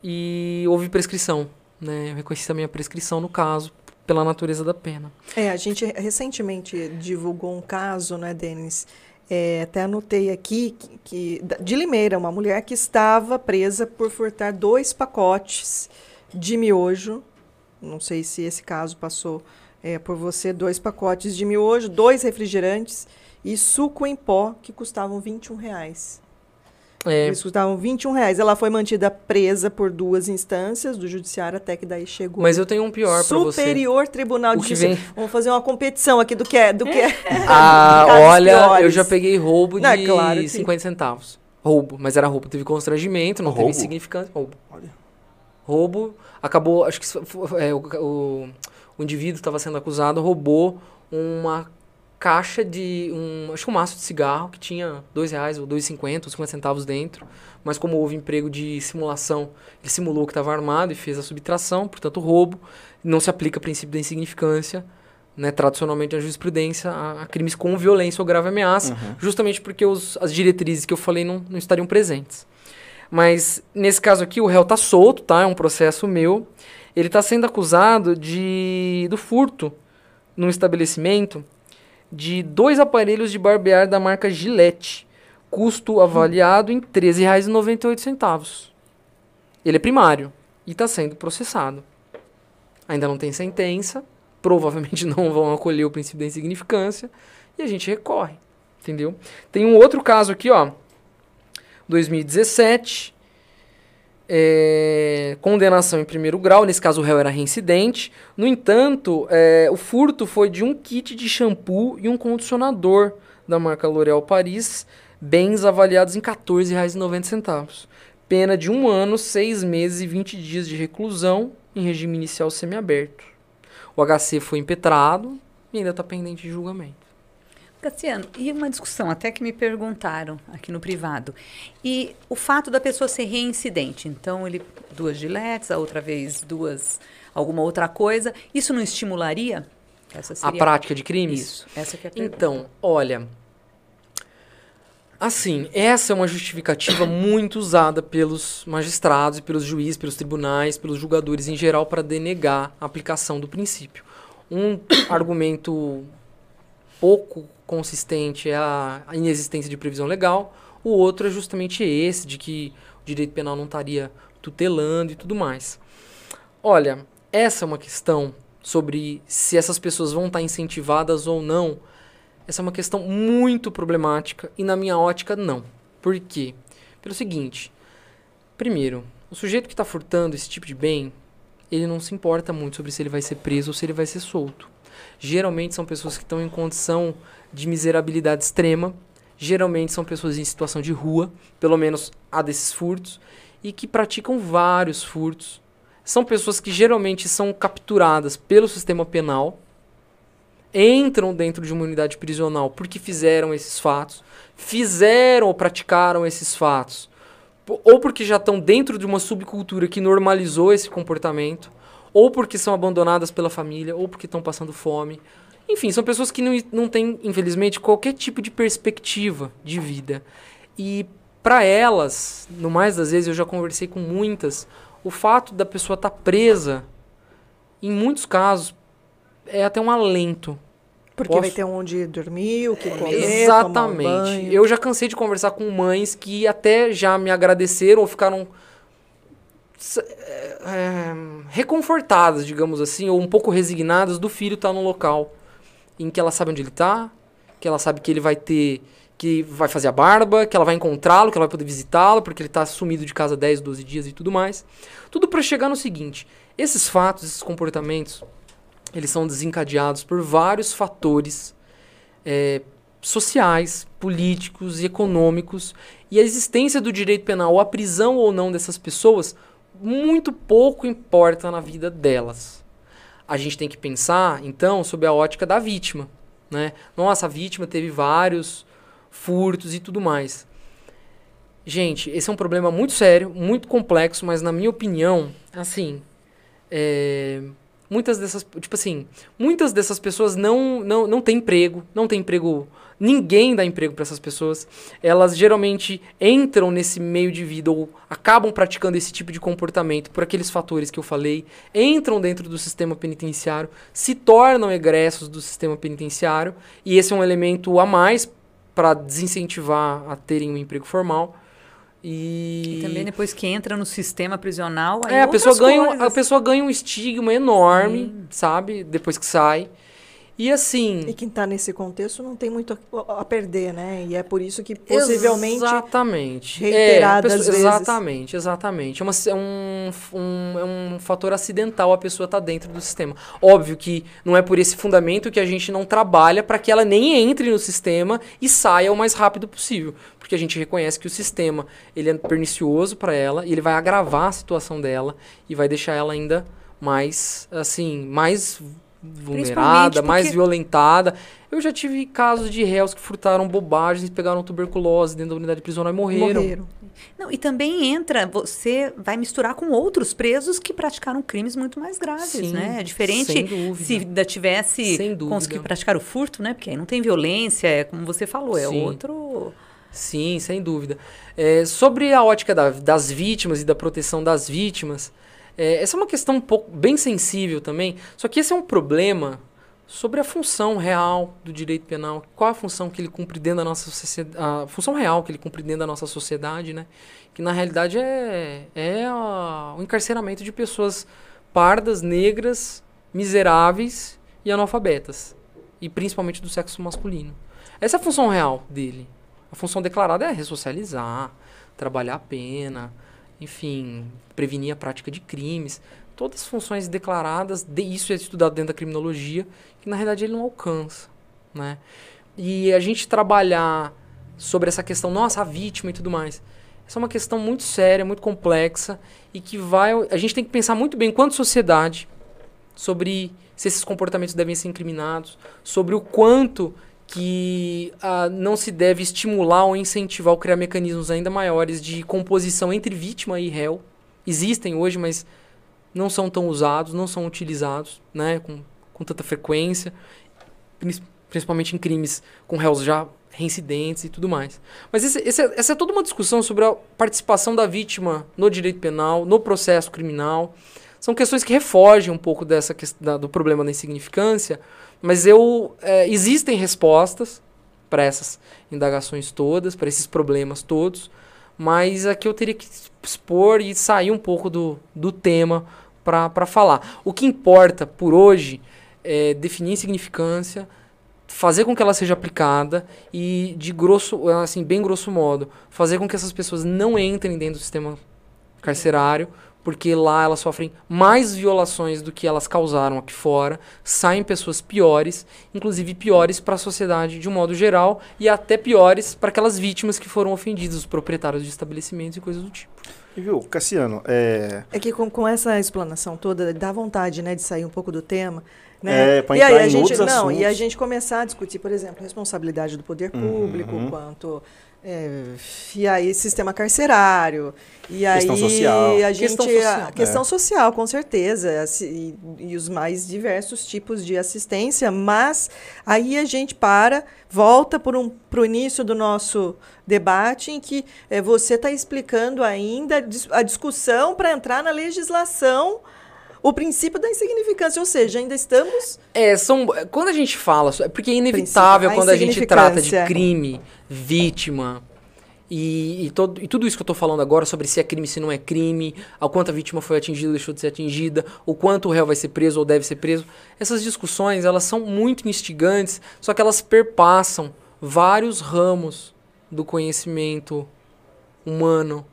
e houve prescrição. Né? Eu reconheci também a prescrição no caso, pela natureza da pena. É, a gente recentemente divulgou um caso, né, Denis? É, até anotei aqui que, que, de Limeira, uma mulher que estava presa por furtar dois pacotes de miojo. Não sei se esse caso passou é, por você. Dois pacotes de miojo, dois refrigerantes e suco em pó que custavam 21 reais. É. Eles custavam 21 reais. Ela foi mantida presa por duas instâncias do judiciário até que daí chegou. Mas eu tenho um pior para você. Superior Tribunal de Justiça. Vem... Vamos fazer uma competição aqui do que é. Do que é ah, olha, piores. eu já peguei roubo de Não, é claro que... 50 centavos. Roubo, mas era roubo. Teve constrangimento, não roubo? teve significância. Roubo. Olha. Roubo. Acabou, acho que é, o, o, o indivíduo estava sendo acusado, roubou uma caixa de um, acho que um maço de cigarro que tinha dois reais ou dois cinquenta, cinquenta centavos dentro, mas como houve emprego de simulação, ele simulou que estava armado e fez a subtração, portanto roubo, não se aplica o princípio da insignificância, né, tradicionalmente a jurisprudência a, a, crimes com violência ou grave ameaça, uhum. justamente porque os, as diretrizes que eu falei não, não estariam presentes. Mas nesse caso aqui, o réu tá solto, tá? É um processo meu. Ele está sendo acusado de do furto num estabelecimento de dois aparelhos de barbear da marca Gillette, custo avaliado em R$ 13,98. Ele é primário e está sendo processado. Ainda não tem sentença, provavelmente não vão acolher o princípio da insignificância e a gente recorre, entendeu? Tem um outro caso aqui, ó, 2017, é, condenação em primeiro grau, nesse caso o réu era reincidente. No entanto, é, o furto foi de um kit de shampoo e um condicionador da marca L'Oréal Paris, bens avaliados em R$ 14,90. Pena de um ano, seis meses e 20 dias de reclusão em regime inicial semiaberto. O HC foi impetrado e ainda está pendente de julgamento. Cassiano, e uma discussão até que me perguntaram aqui no privado. E o fato da pessoa ser reincidente, então ele duas giletes, a outra vez duas alguma outra coisa, isso não estimularia a prática de crimes? Isso, essa que é a pergunta. Então, olha, assim, essa é uma justificativa muito usada pelos magistrados, pelos juízes, pelos tribunais, pelos julgadores em geral para denegar a aplicação do princípio. Um argumento pouco consistente é a, a inexistência de previsão legal, o outro é justamente esse, de que o direito penal não estaria tutelando e tudo mais. Olha, essa é uma questão sobre se essas pessoas vão estar incentivadas ou não. Essa é uma questão muito problemática e, na minha ótica, não. Por quê? Pelo seguinte: primeiro, o sujeito que está furtando esse tipo de bem, ele não se importa muito sobre se ele vai ser preso ou se ele vai ser solto. Geralmente são pessoas que estão em condição de miserabilidade extrema. Geralmente são pessoas em situação de rua, pelo menos há desses furtos, e que praticam vários furtos. São pessoas que geralmente são capturadas pelo sistema penal, entram dentro de uma unidade prisional porque fizeram esses fatos, fizeram ou praticaram esses fatos, ou porque já estão dentro de uma subcultura que normalizou esse comportamento, ou porque são abandonadas pela família, ou porque estão passando fome, enfim, são pessoas que não, não têm, infelizmente, qualquer tipo de perspectiva de vida. E para elas, no mais das vezes, eu já conversei com muitas, o fato da pessoa estar tá presa, em muitos casos, é até um alento. Porque Posso... vai ter onde dormir, o que comer, Exatamente. Um eu já cansei de conversar com mães que até já me agradeceram ou ficaram é, reconfortadas, digamos assim, ou um pouco resignadas do filho estar tá no local em que ela sabe onde ele está, que ela sabe que ele vai ter que vai fazer a barba, que ela vai encontrá-lo, que ela vai poder visitá-lo, porque ele está sumido de casa 10, 12 dias e tudo mais. Tudo para chegar no seguinte: esses fatos, esses comportamentos, eles são desencadeados por vários fatores é, sociais, políticos e econômicos, e a existência do direito penal, ou a prisão ou não dessas pessoas, muito pouco importa na vida delas a gente tem que pensar, então, sobre a ótica da vítima. Né? Nossa, a vítima teve vários furtos e tudo mais. Gente, esse é um problema muito sério, muito complexo, mas na minha opinião, assim, é, muitas dessas, tipo assim, muitas dessas pessoas não, não, não têm emprego, não têm emprego Ninguém dá emprego para essas pessoas. Elas geralmente entram nesse meio de vida ou acabam praticando esse tipo de comportamento por aqueles fatores que eu falei, entram dentro do sistema penitenciário, se tornam egressos do sistema penitenciário, e esse é um elemento a mais para desincentivar a terem um emprego formal. E... e... também depois que entra no sistema prisional, é, a pessoa ganha a pessoa ganha um estigma enorme, Sim. sabe? Depois que sai. E assim. E quem está nesse contexto não tem muito a perder, né? E é por isso que possivelmente. Exatamente. Reiteradas é, pessoa, vezes. Exatamente, exatamente. É, uma, é, um, um, é um fator acidental a pessoa estar tá dentro do sistema. Óbvio que não é por esse fundamento que a gente não trabalha para que ela nem entre no sistema e saia o mais rápido possível. Porque a gente reconhece que o sistema ele é pernicioso para ela e ele vai agravar a situação dela e vai deixar ela ainda mais, assim, mais vulnerada, mais violentada. Eu já tive casos de réus que furtaram bobagens, pegaram tuberculose dentro da unidade prisional e morreram. morreram. Não, e também entra, você vai misturar com outros presos que praticaram crimes muito mais graves, Sim, né? É diferente se ainda tivesse conseguido praticar o furto, né? Porque aí não tem violência, é como você falou, é Sim. outro Sim, sem dúvida. É, sobre a ótica da- das vítimas e da proteção das vítimas, é, essa é uma questão um pouco bem sensível também. Só que esse é um problema sobre a função real do direito penal. Qual a função que ele cumpre dentro da nossa sociedade? A função real que ele cumpre dentro da nossa sociedade, né? Que na realidade é, é a- o encarceramento de pessoas pardas, negras, miseráveis e analfabetas. E principalmente do sexo masculino. Essa é a função real dele. A função declarada é ressocializar, trabalhar a pena, enfim, prevenir a prática de crimes. Todas as funções declaradas, de, isso é estudado dentro da criminologia, que na realidade ele não alcança. Né? E a gente trabalhar sobre essa questão, nossa, a vítima e tudo mais. Essa é uma questão muito séria, muito complexa e que vai. A gente tem que pensar muito bem, enquanto sociedade, sobre se esses comportamentos devem ser incriminados, sobre o quanto que ah, não se deve estimular ou incentivar ou criar mecanismos ainda maiores de composição entre vítima e réu. Existem hoje, mas não são tão usados, não são utilizados né, com, com tanta frequência, prin- principalmente em crimes com réus já reincidentes e tudo mais. Mas esse- esse é- essa é toda uma discussão sobre a participação da vítima no direito penal, no processo criminal. São questões que refogem um pouco dessa da- do problema da insignificância, mas eu é, existem respostas para essas indagações todas, para esses problemas todos, mas aqui eu teria que expor e sair um pouco do, do tema para falar. O que importa por hoje é definir insignificância, fazer com que ela seja aplicada e de grosso, assim, bem grosso modo, fazer com que essas pessoas não entrem dentro do sistema carcerário, porque lá elas sofrem mais violações do que elas causaram aqui fora, saem pessoas piores, inclusive piores para a sociedade de um modo geral e até piores para aquelas vítimas que foram ofendidas, os proprietários de estabelecimentos e coisas do tipo. E viu, Cassiano, é, É que com, com essa explanação toda, dá vontade, né, de sair um pouco do tema. Né? É, pra e aí entrar a em gente outros não, e a assuntos. gente começar a discutir, por exemplo, responsabilidade do poder público, Uhum. quanto é, e aí sistema carcerário, e aí Questão social. a gente Questão social. a questão social, com certeza, assim, e, e os mais diversos tipos de assistência, mas aí a gente para, volta para um, o início do nosso debate em que é, você está explicando ainda a discussão para entrar na legislação o princípio da insignificância, ou seja, ainda estamos É, são. Quando a gente fala. so- Porque é inevitável a quando a gente trata de crime, vítima. E, e, todo, e tudo isso que eu tô falando agora sobre se é crime, se não é crime, ao quanto a vítima foi atingida ou deixou de ser atingida, o quanto o réu vai ser preso ou deve ser preso. Essas discussões, elas são muito instigantes, só que elas perpassam vários ramos do conhecimento humano,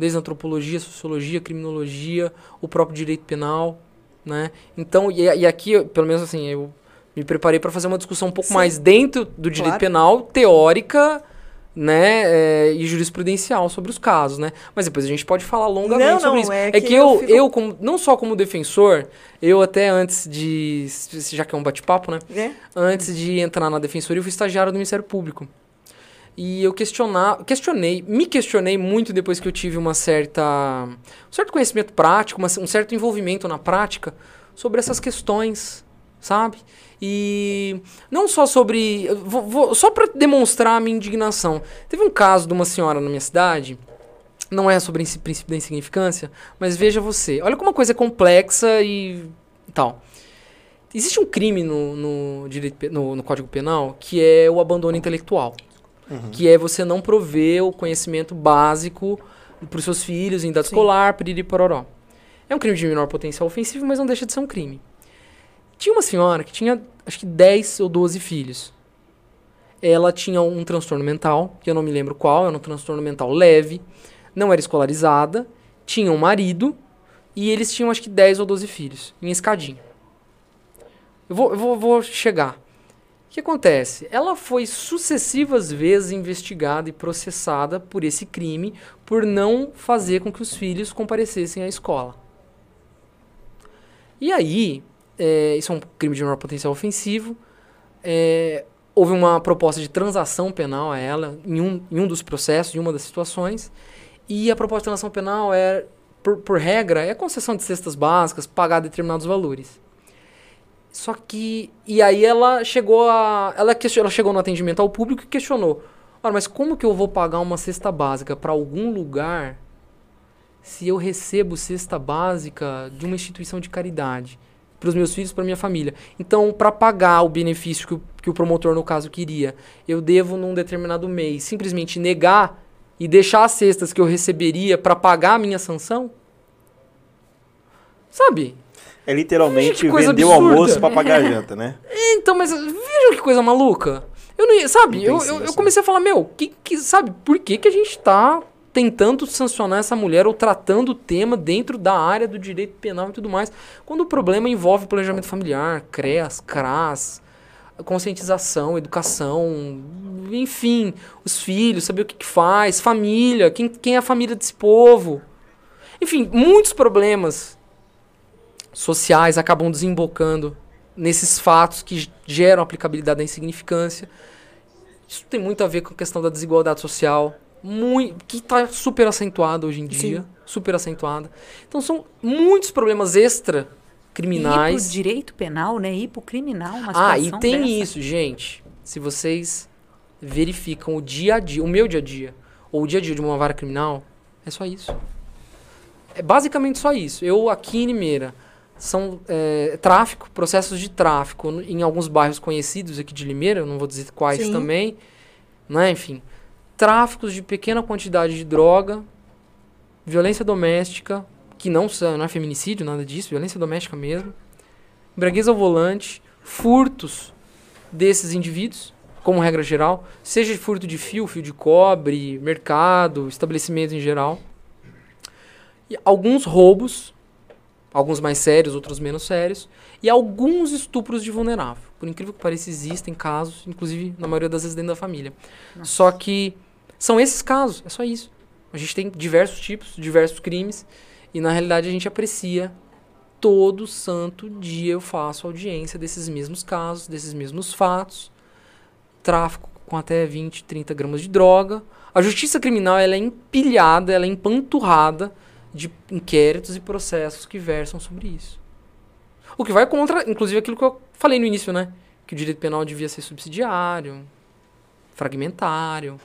desde antropologia, sociologia, criminologia, o próprio direito penal, né? Então, e, e aqui, pelo menos assim, eu me preparei para fazer uma discussão um pouco Sim. mais dentro do direito Claro. penal, teórica, né, é, e jurisprudencial sobre os casos, né? Mas depois a gente pode falar longamente Não, sobre não, isso. é É, que que, eu eu, fico- eu como, não só como defensor, eu até antes de, já que é um bate-papo, né? né? antes de entrar na defensoria, eu fui estagiário do Ministério Público. E eu questionar, questionei, me questionei muito depois que eu tive uma certa, um certo conhecimento prático, um certo envolvimento na prática sobre essas questões, sabe? E não só sobre, vou- vou- só para demonstrar a minha indignação. Teve um caso de uma senhora na minha cidade, não é sobre esse princípio da insignificância, mas veja você, olha como uma coisa é complexa e tal. Existe um crime no, no, direito, no, no Código Penal que é o abandono intelectual. Que é você não prover o conhecimento básico para os seus filhos em idade Sim. escolar, piriri pororó. É um crime de menor potencial ofensivo, mas não deixa de ser um crime. Tinha uma senhora que tinha, acho que 10 ou 12 filhos. Ela tinha um transtorno mental, que eu não me lembro qual, era um transtorno mental leve, não era escolarizada, tinha um marido, e eles tinham acho que 10 ou 12 filhos, em escadinha. Eu vou, eu vou, vou chegar. O que acontece? Ela foi sucessivas vezes investigada e processada por esse crime por não fazer com que os filhos comparecessem à escola. E aí, é, isso é um crime de menor potencial ofensivo. é, houve uma proposta de transação penal a ela em um, em um dos processos, em uma das situações. E a proposta de transação penal é, por, por regra, é concessão de cestas básicas, pagar determinados valores. Só que. E aí ela chegou a. Ela, question- ela chegou no atendimento ao público e questionou. Mas como que eu vou pagar uma cesta básica para algum lugar se eu recebo cesta básica de uma instituição de caridade? Para os meus filhos, para minha família. Então, para pagar o benefício que o, que o promotor, no caso, queria, eu devo, num determinado mês, simplesmente negar e deixar as cestas que eu receberia para pagar a minha sanção? Sabe? É literalmente vender o almoço pra pagar a janta, né? Então, mas vejam que coisa maluca. Eu não ia, sabe? Eu, eu, eu comecei a falar, meu, que, que, sabe, por que, que a gente tá tentando sancionar essa mulher ou tratando o tema dentro da área do direito penal e tudo mais, quando o problema envolve planejamento familiar, CREAS, CRAS, conscientização, educação, enfim, os filhos, saber o que, que faz, família, quem, quem é a família desse povo. Enfim, muitos problemas sociais acabam desembocando nesses fatos que geram aplicabilidade da insignificância. Isso tem muito a ver com a questão da desigualdade social, muito, que está super acentuada hoje em dia, Sim. super acentuada. Então são muitos problemas extra pro criminais. direito penal, né? Pro criminal, uma Ah, e tem dessa. isso, gente. Se vocês verificam o dia a dia, o meu dia a dia, ou o dia a dia de uma vara criminal, é só isso. É basicamente só isso. Eu aqui em Limeira, são é, tráfico, processos de tráfico em alguns bairros conhecidos aqui de Limeira, eu não vou dizer quais Sim. também, né? Enfim, tráficos de pequena quantidade de droga, violência doméstica, que não, não é feminicídio, nada disso, violência doméstica mesmo, embriaguez ao volante, furtos desses indivíduos, como regra geral, seja furto de fio, fio de cobre, mercado, estabelecimento em geral. E alguns roubos, alguns mais sérios, outros menos sérios, e alguns estupros de vulnerável. Por incrível que pareça, existem casos, inclusive na maioria das vezes dentro da família. Só que são esses casos, é só isso. A gente tem diversos tipos, diversos crimes, e na realidade a gente aprecia todo santo dia eu faço audiência desses mesmos casos, desses mesmos fatos. Tráfico com até 20, 30 gramas de droga. A justiça criminal ela é empilhada, ela é empanturrada de inquéritos e processos que versam sobre isso. O que vai contra, inclusive, aquilo que eu falei no início, né? Que o direito penal devia ser subsidiário, fragmentário.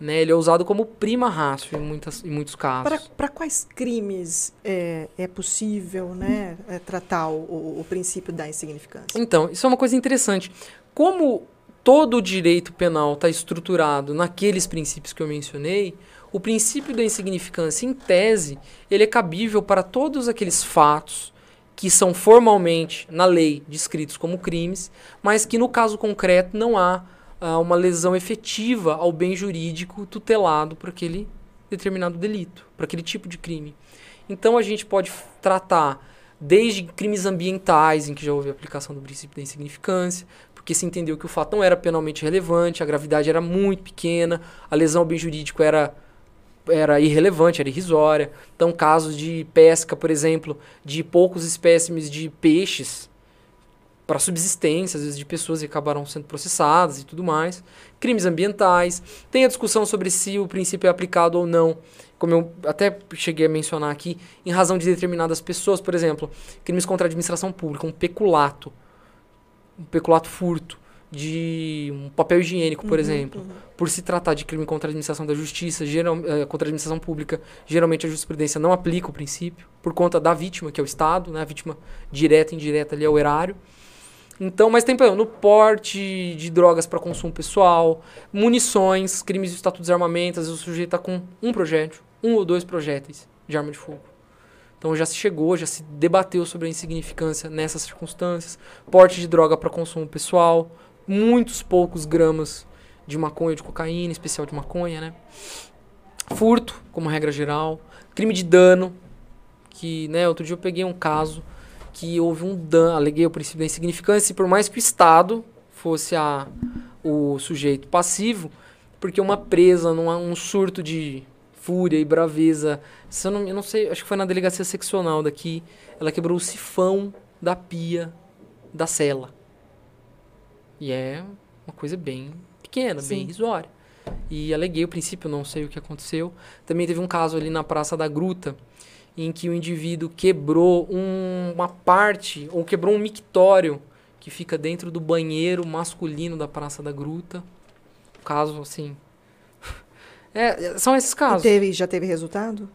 Né? Ele é usado como prima ratio em, muitas, em muitos casos. Para quais crimes é, é possível né, é, tratar o, o- o princípio da insignificância? Então, isso é uma coisa interessante. Como todo o direito penal está estruturado naqueles princípios que eu mencionei, o princípio da insignificância, em tese, ele é cabível para todos aqueles fatos que são formalmente, na lei, descritos como crimes, mas que no caso concreto não há ah, uma lesão efetiva ao bem jurídico tutelado por aquele determinado delito, por aquele tipo de crime. Então a gente pode tratar desde crimes ambientais, em que já houve aplicação do princípio da insignificância, porque se entendeu que o fato não era penalmente relevante, a gravidade era muito pequena, a lesão ao bem jurídico era era irrelevante, era irrisória. Então, casos de pesca, por exemplo, de poucos espécimes de peixes para subsistência, às vezes de pessoas que acabaram sendo processadas e tudo mais. Crimes ambientais. Tem a discussão sobre se o princípio é aplicado ou não, como eu até cheguei a mencionar aqui, em razão de determinadas pessoas, por exemplo, crimes contra a administração pública, um peculato, um peculato furto de um papel higiênico, por Uhum, exemplo uhum. por se tratar de crime contra a administração da justiça, geral, eh, contra a administração pública, geralmente a jurisprudência não aplica o princípio, por conta da vítima, que é o Estado, né? a vítima direta e indireta ali é o erário. Então, mas tem, por exemplo, no porte de drogas para consumo pessoal, munições, crimes de estatuto de desarmamento, às vezes o sujeito está com um projétil, um ou dois projéteis de arma de fogo. Então já se chegou, já se debateu sobre a insignificância nessas circunstâncias. Porte de droga para consumo pessoal, muitos poucos gramas de maconha de cocaína, especial de maconha, né? Furto, como regra geral. Crime de dano, que, né, outro dia eu peguei um caso que houve um dano, aleguei o princípio da insignificância, e por mais que o Estado fosse a, o sujeito passivo, porque uma presa num um surto de fúria e braveza, se eu, não, eu não sei, acho que foi na delegacia seccional daqui, ela quebrou o sifão da pia da cela. E é uma coisa bem pequena, bem Sim. irrisória. E aleguei o princípio, não sei o que aconteceu. Também teve um caso ali na Praça da Gruta, em que o indivíduo quebrou um- uma parte, ou quebrou um mictório que fica dentro do banheiro masculino da Praça da Gruta. Caso, assim, É, são esses E casos. teve, já teve resultado?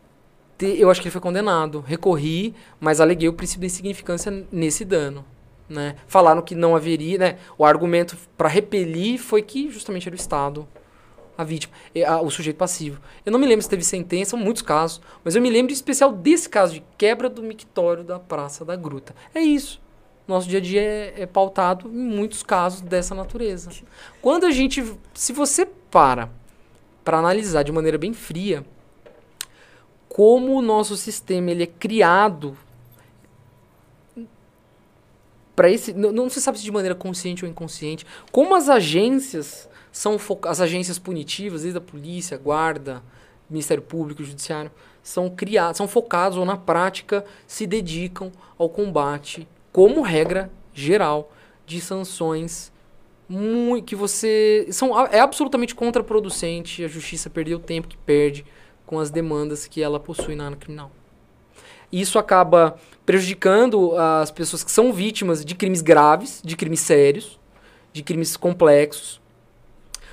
Te- Eu acho que ele foi condenado. Recorri, mas aleguei o princípio da insignificância nesse dano. Né? Falaram que não haveria, né? O argumento para repelir foi que justamente era o Estado a vítima, a- o sujeito passivo. Eu não me lembro se teve sentença, muitos casos, mas eu me lembro em especial desse caso de quebra do mictório da Praça da Gruta. É isso. Nosso dia a dia é, é pautado em muitos casos dessa natureza. Quando a gente, se você para para analisar de maneira bem fria como o nosso sistema ele é criado para esse não, não se sabe se de maneira consciente ou inconsciente como as agências são as agências punitivas desde a polícia guarda Ministério Público Judiciário são criados são focados ou na prática se dedicam ao combate como regra geral de sanções muito que você são é absolutamente contraproducente a justiça perder o tempo que perde com as demandas que ela possui na área criminal. Isso acaba prejudicando as pessoas que são vítimas de crimes graves, de crimes sérios, de crimes complexos.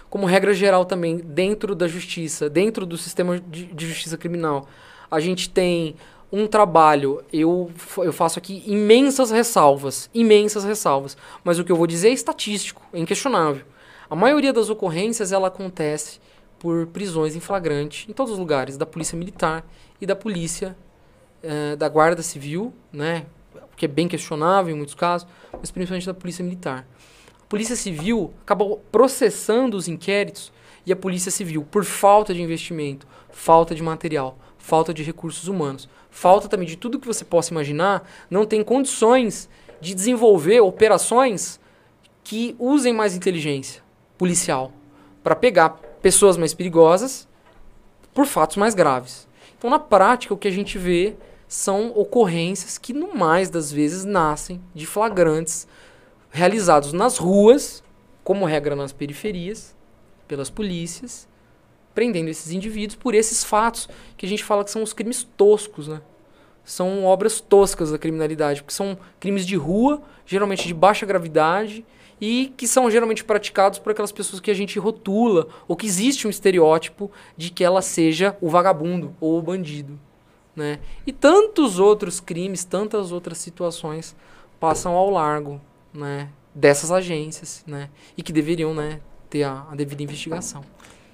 Como regra geral também, dentro da justiça, dentro do sistema de, justiça criminal, a gente tem um trabalho, eu, eu faço aqui imensas ressalvas, imensas ressalvas, mas o que eu vou dizer é estatístico, é inquestionável. A maioria das ocorrências ela acontece por prisões em flagrante em todos os lugares, da polícia militar e da polícia eh, da guarda civil, né, que é bem questionável em muitos casos, mas principalmente da polícia militar. A polícia civil acabou processando os inquéritos e a polícia civil, por falta de investimento, falta de material, falta de recursos humanos, falta também de tudo que você possa imaginar, não tem condições de desenvolver operações que usem mais inteligência policial para pegar pessoas mais perigosas por fatos mais graves. Então, na prática, o que a gente vê são ocorrências que, no mais das vezes, nascem de flagrantes realizados nas ruas, como regra nas periferias, pelas polícias, prendendo esses indivíduos por esses fatos que a gente fala que são os crimes toscos, né? São obras toscas da criminalidade, porque são crimes de rua, geralmente de baixa gravidade, e que são geralmente praticados por aquelas pessoas que a gente rotula, ou que existe um estereótipo de que ela seja o vagabundo ou o bandido. Né? E tantos outros crimes, tantas outras situações passam ao largo né, dessas agências né, e que deveriam né, ter a, a devida investigação.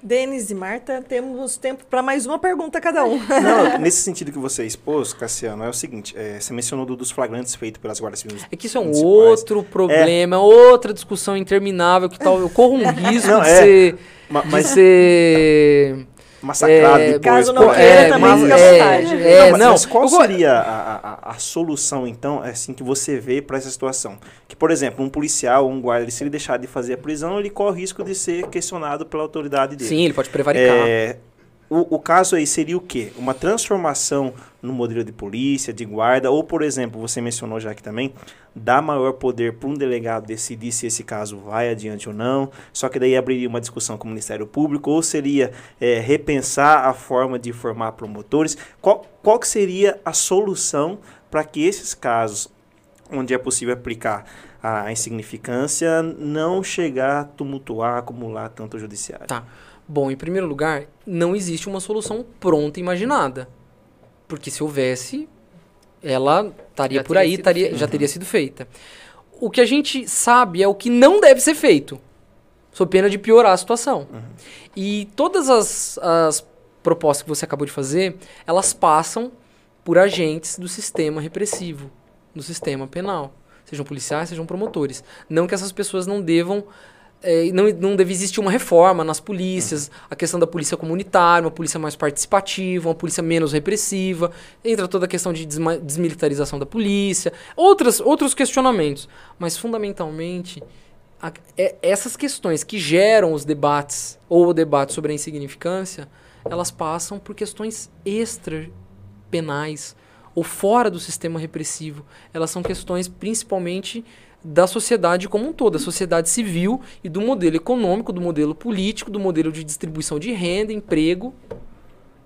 Denis e Marta, temos tempo para mais uma pergunta cada um. Não, nesse sentido que você expôs, Cassiano, é o seguinte: é, você mencionou do- dos flagrantes feitos pelas guardas civis. É que isso é um outro problema, outra discussão interminável que tal eu corro um risco Não, de, é. ser, Ma- de Mas ser massacrado é, depois. caso não queira, é, também mas- fica à é, vontade. é, não, mas, não, mas qual seria a, a- a solução, então, assim, que você vê para essa situação? Que, por exemplo, um policial, um guarda, se ele deixar de fazer a prisão, ele corre o risco de ser questionado pela autoridade dele. Sim, ele pode prevaricar. É, o, o caso aí seria o quê? Uma transformação no modelo de polícia, de guarda, ou, por exemplo, você mencionou já aqui também, dar maior poder para um delegado decidir se esse caso vai adiante ou não, só que daí abriria uma discussão com o Ministério Público, ou seria é, repensar a forma de formar promotores. Qual, qual que seria a solução para que esses casos, onde é possível aplicar a insignificância, não chegar a tumultuar, acumular tanto o judiciário? Tá. Bom, em primeiro lugar, não existe uma solução pronta imaginada. Porque se houvesse, ela estaria por aí, feita. já teria sido feita. O que a gente sabe é o que não deve ser feito, sob pena de piorar a situação. E todas as, as propostas que você acabou de fazer, elas passam por agentes do sistema repressivo, do sistema penal. Sejam policiais, sejam promotores. Não que essas pessoas não devam é, não, não deve existir uma reforma nas polícias, a questão da polícia comunitária, uma polícia mais participativa, uma polícia menos repressiva, entra toda a questão de desmilitarização da polícia, outras, outros questionamentos. Mas, fundamentalmente, a- é- essas questões que geram os debates, ou o debate sobre a insignificância, elas passam por questões extra-penais, ou fora do sistema repressivo. Elas são questões principalmente da sociedade como um todo, da sociedade civil e do modelo econômico, do modelo político, do modelo de distribuição de renda, emprego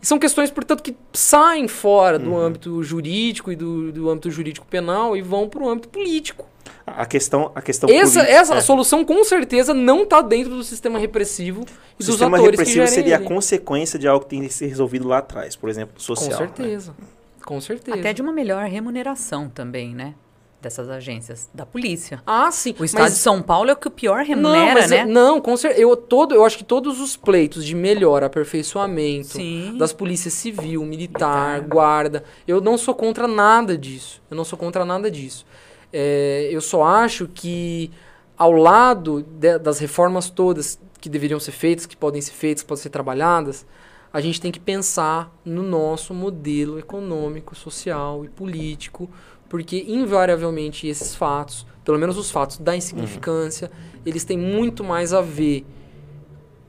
São questões, portanto, que saem fora do âmbito jurídico e do, do âmbito jurídico penal e vão para o âmbito político. A questão, a questão Essa, política- essa é. solução, com certeza, não está dentro do sistema repressivo O e dos sistema atores que repressivo seria a ele. consequência de algo que tem que ser resolvido lá atrás, por exemplo, Com social. né? certeza. Com certeza. Até de uma melhor remuneração também, né? Dessas agências, da polícia. Ah, sim. O estado mas- de São Paulo é o que o pior não, remunera, mas né? eu- não, com cer- eu todo, eu acho que todos os pleitos de melhor aperfeiçoamento Sim. das polícias civil, militar, guarda, eu não sou contra nada disso. Eu não sou contra nada disso. É, eu só acho que ao lado de- das reformas todas que deveriam ser feitas, que podem ser feitas, que podem ser trabalhadas, a gente tem que pensar no nosso modelo econômico, social e político, porque invariavelmente esses fatos, pelo menos os fatos da insignificância, eles têm muito mais a ver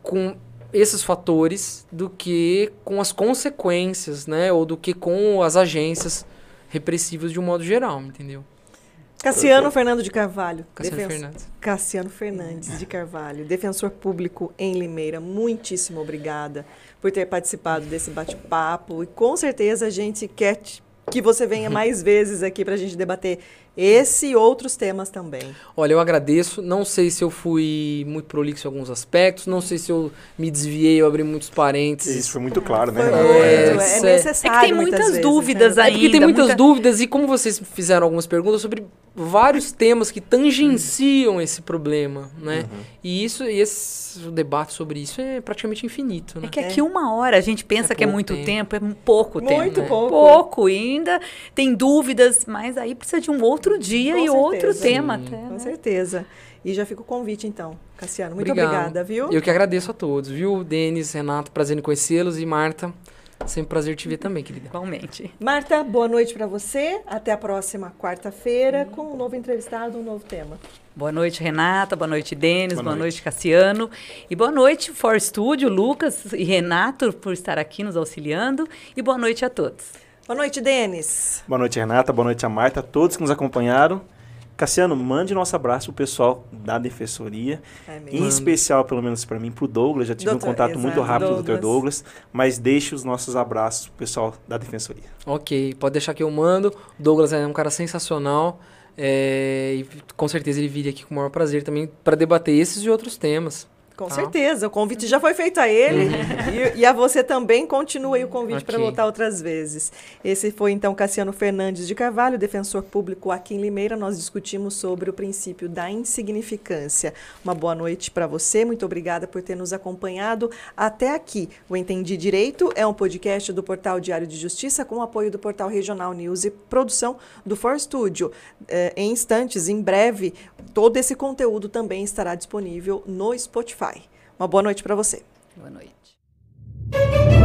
com esses fatores do que com as consequências, né, ou do que com as agências repressivas de um modo geral, entendeu? Cassiano Fernando de Carvalho. Cassiano defens- Fernandes. Cassiano Fernandes de Carvalho, defensor público em Limeira. Muitíssimo obrigada por ter participado desse bate-papo. E com certeza a gente quer te- que você venha mais vezes aqui para a gente debater esse e outros temas também. Olha, eu agradeço. Não sei se eu fui muito prolixo em alguns aspectos, não sei se eu me desviei, eu abri muitos parênteses. Isso foi muito claro, né? Muito, É, é, é- necessário. É que tem muitas muitas vezes, dúvidas né? aí. É porque tem ainda, muitas muita- dúvidas e como vocês fizeram algumas perguntas sobre vários temas que tangenciam esse problema, né? Uhum. E isso, e esse o debate sobre isso é praticamente infinito, né? É que aqui uma hora a gente pensa É que é muito tempo. tempo, é pouco tempo. Muito né? pouco. Pouco, ainda tem dúvidas, mas aí precisa de um outro dia Com e outro certeza. tema Sim. até. Com né? certeza. E já fica o convite, então, Cassiano. Muito Obrigado. obrigada, viu? Eu que agradeço a todos, viu? Denis, Renato, prazer em conhecê-los e Marta, sempre prazer te ver também, querida. Igualmente. Marta, boa noite para você. Até a próxima quarta-feira com um novo entrevistado, um novo tema. Boa noite, Renata. Boa noite, Denis. Boa Boa, noite. noite. Cassiano. E boa noite, For Studio, Lucas e Renato, por estar aqui nos auxiliando. E boa noite a todos. Boa noite, Denis. Boa noite, Renata. Boa noite a Marta, a todos que nos acompanharam. Cassiano, mande nosso abraço pro pessoal da Defensoria, É em especial, pelo menos para mim, pro Douglas. Já tive Doutor, um contato muito exato, rápido com o Dr. Douglas. Mas deixe os nossos abraços pro pessoal da Defensoria. Ok, pode deixar que eu mando. O Douglas é um cara sensacional. é, e com certeza ele viria aqui com o maior prazer também para debater esses e outros temas. Com Tá. certeza, o convite já foi feito a ele e, e a você também. Continua aí o convite para Ok. voltar outras vezes. Esse foi então Cassiano Fernandes de Carvalho, defensor público aqui em Limeira. Nós discutimos sobre o princípio da insignificância. Uma boa noite para você, muito obrigada por ter nos acompanhado até aqui. O Entendi Direito é um podcast do Portal Diário de Justiça com apoio do Portal Regional News e produção do For Studio. Eh, em instantes, em breve, todo esse conteúdo também estará disponível no Spotify. Uma boa noite para você. Boa noite.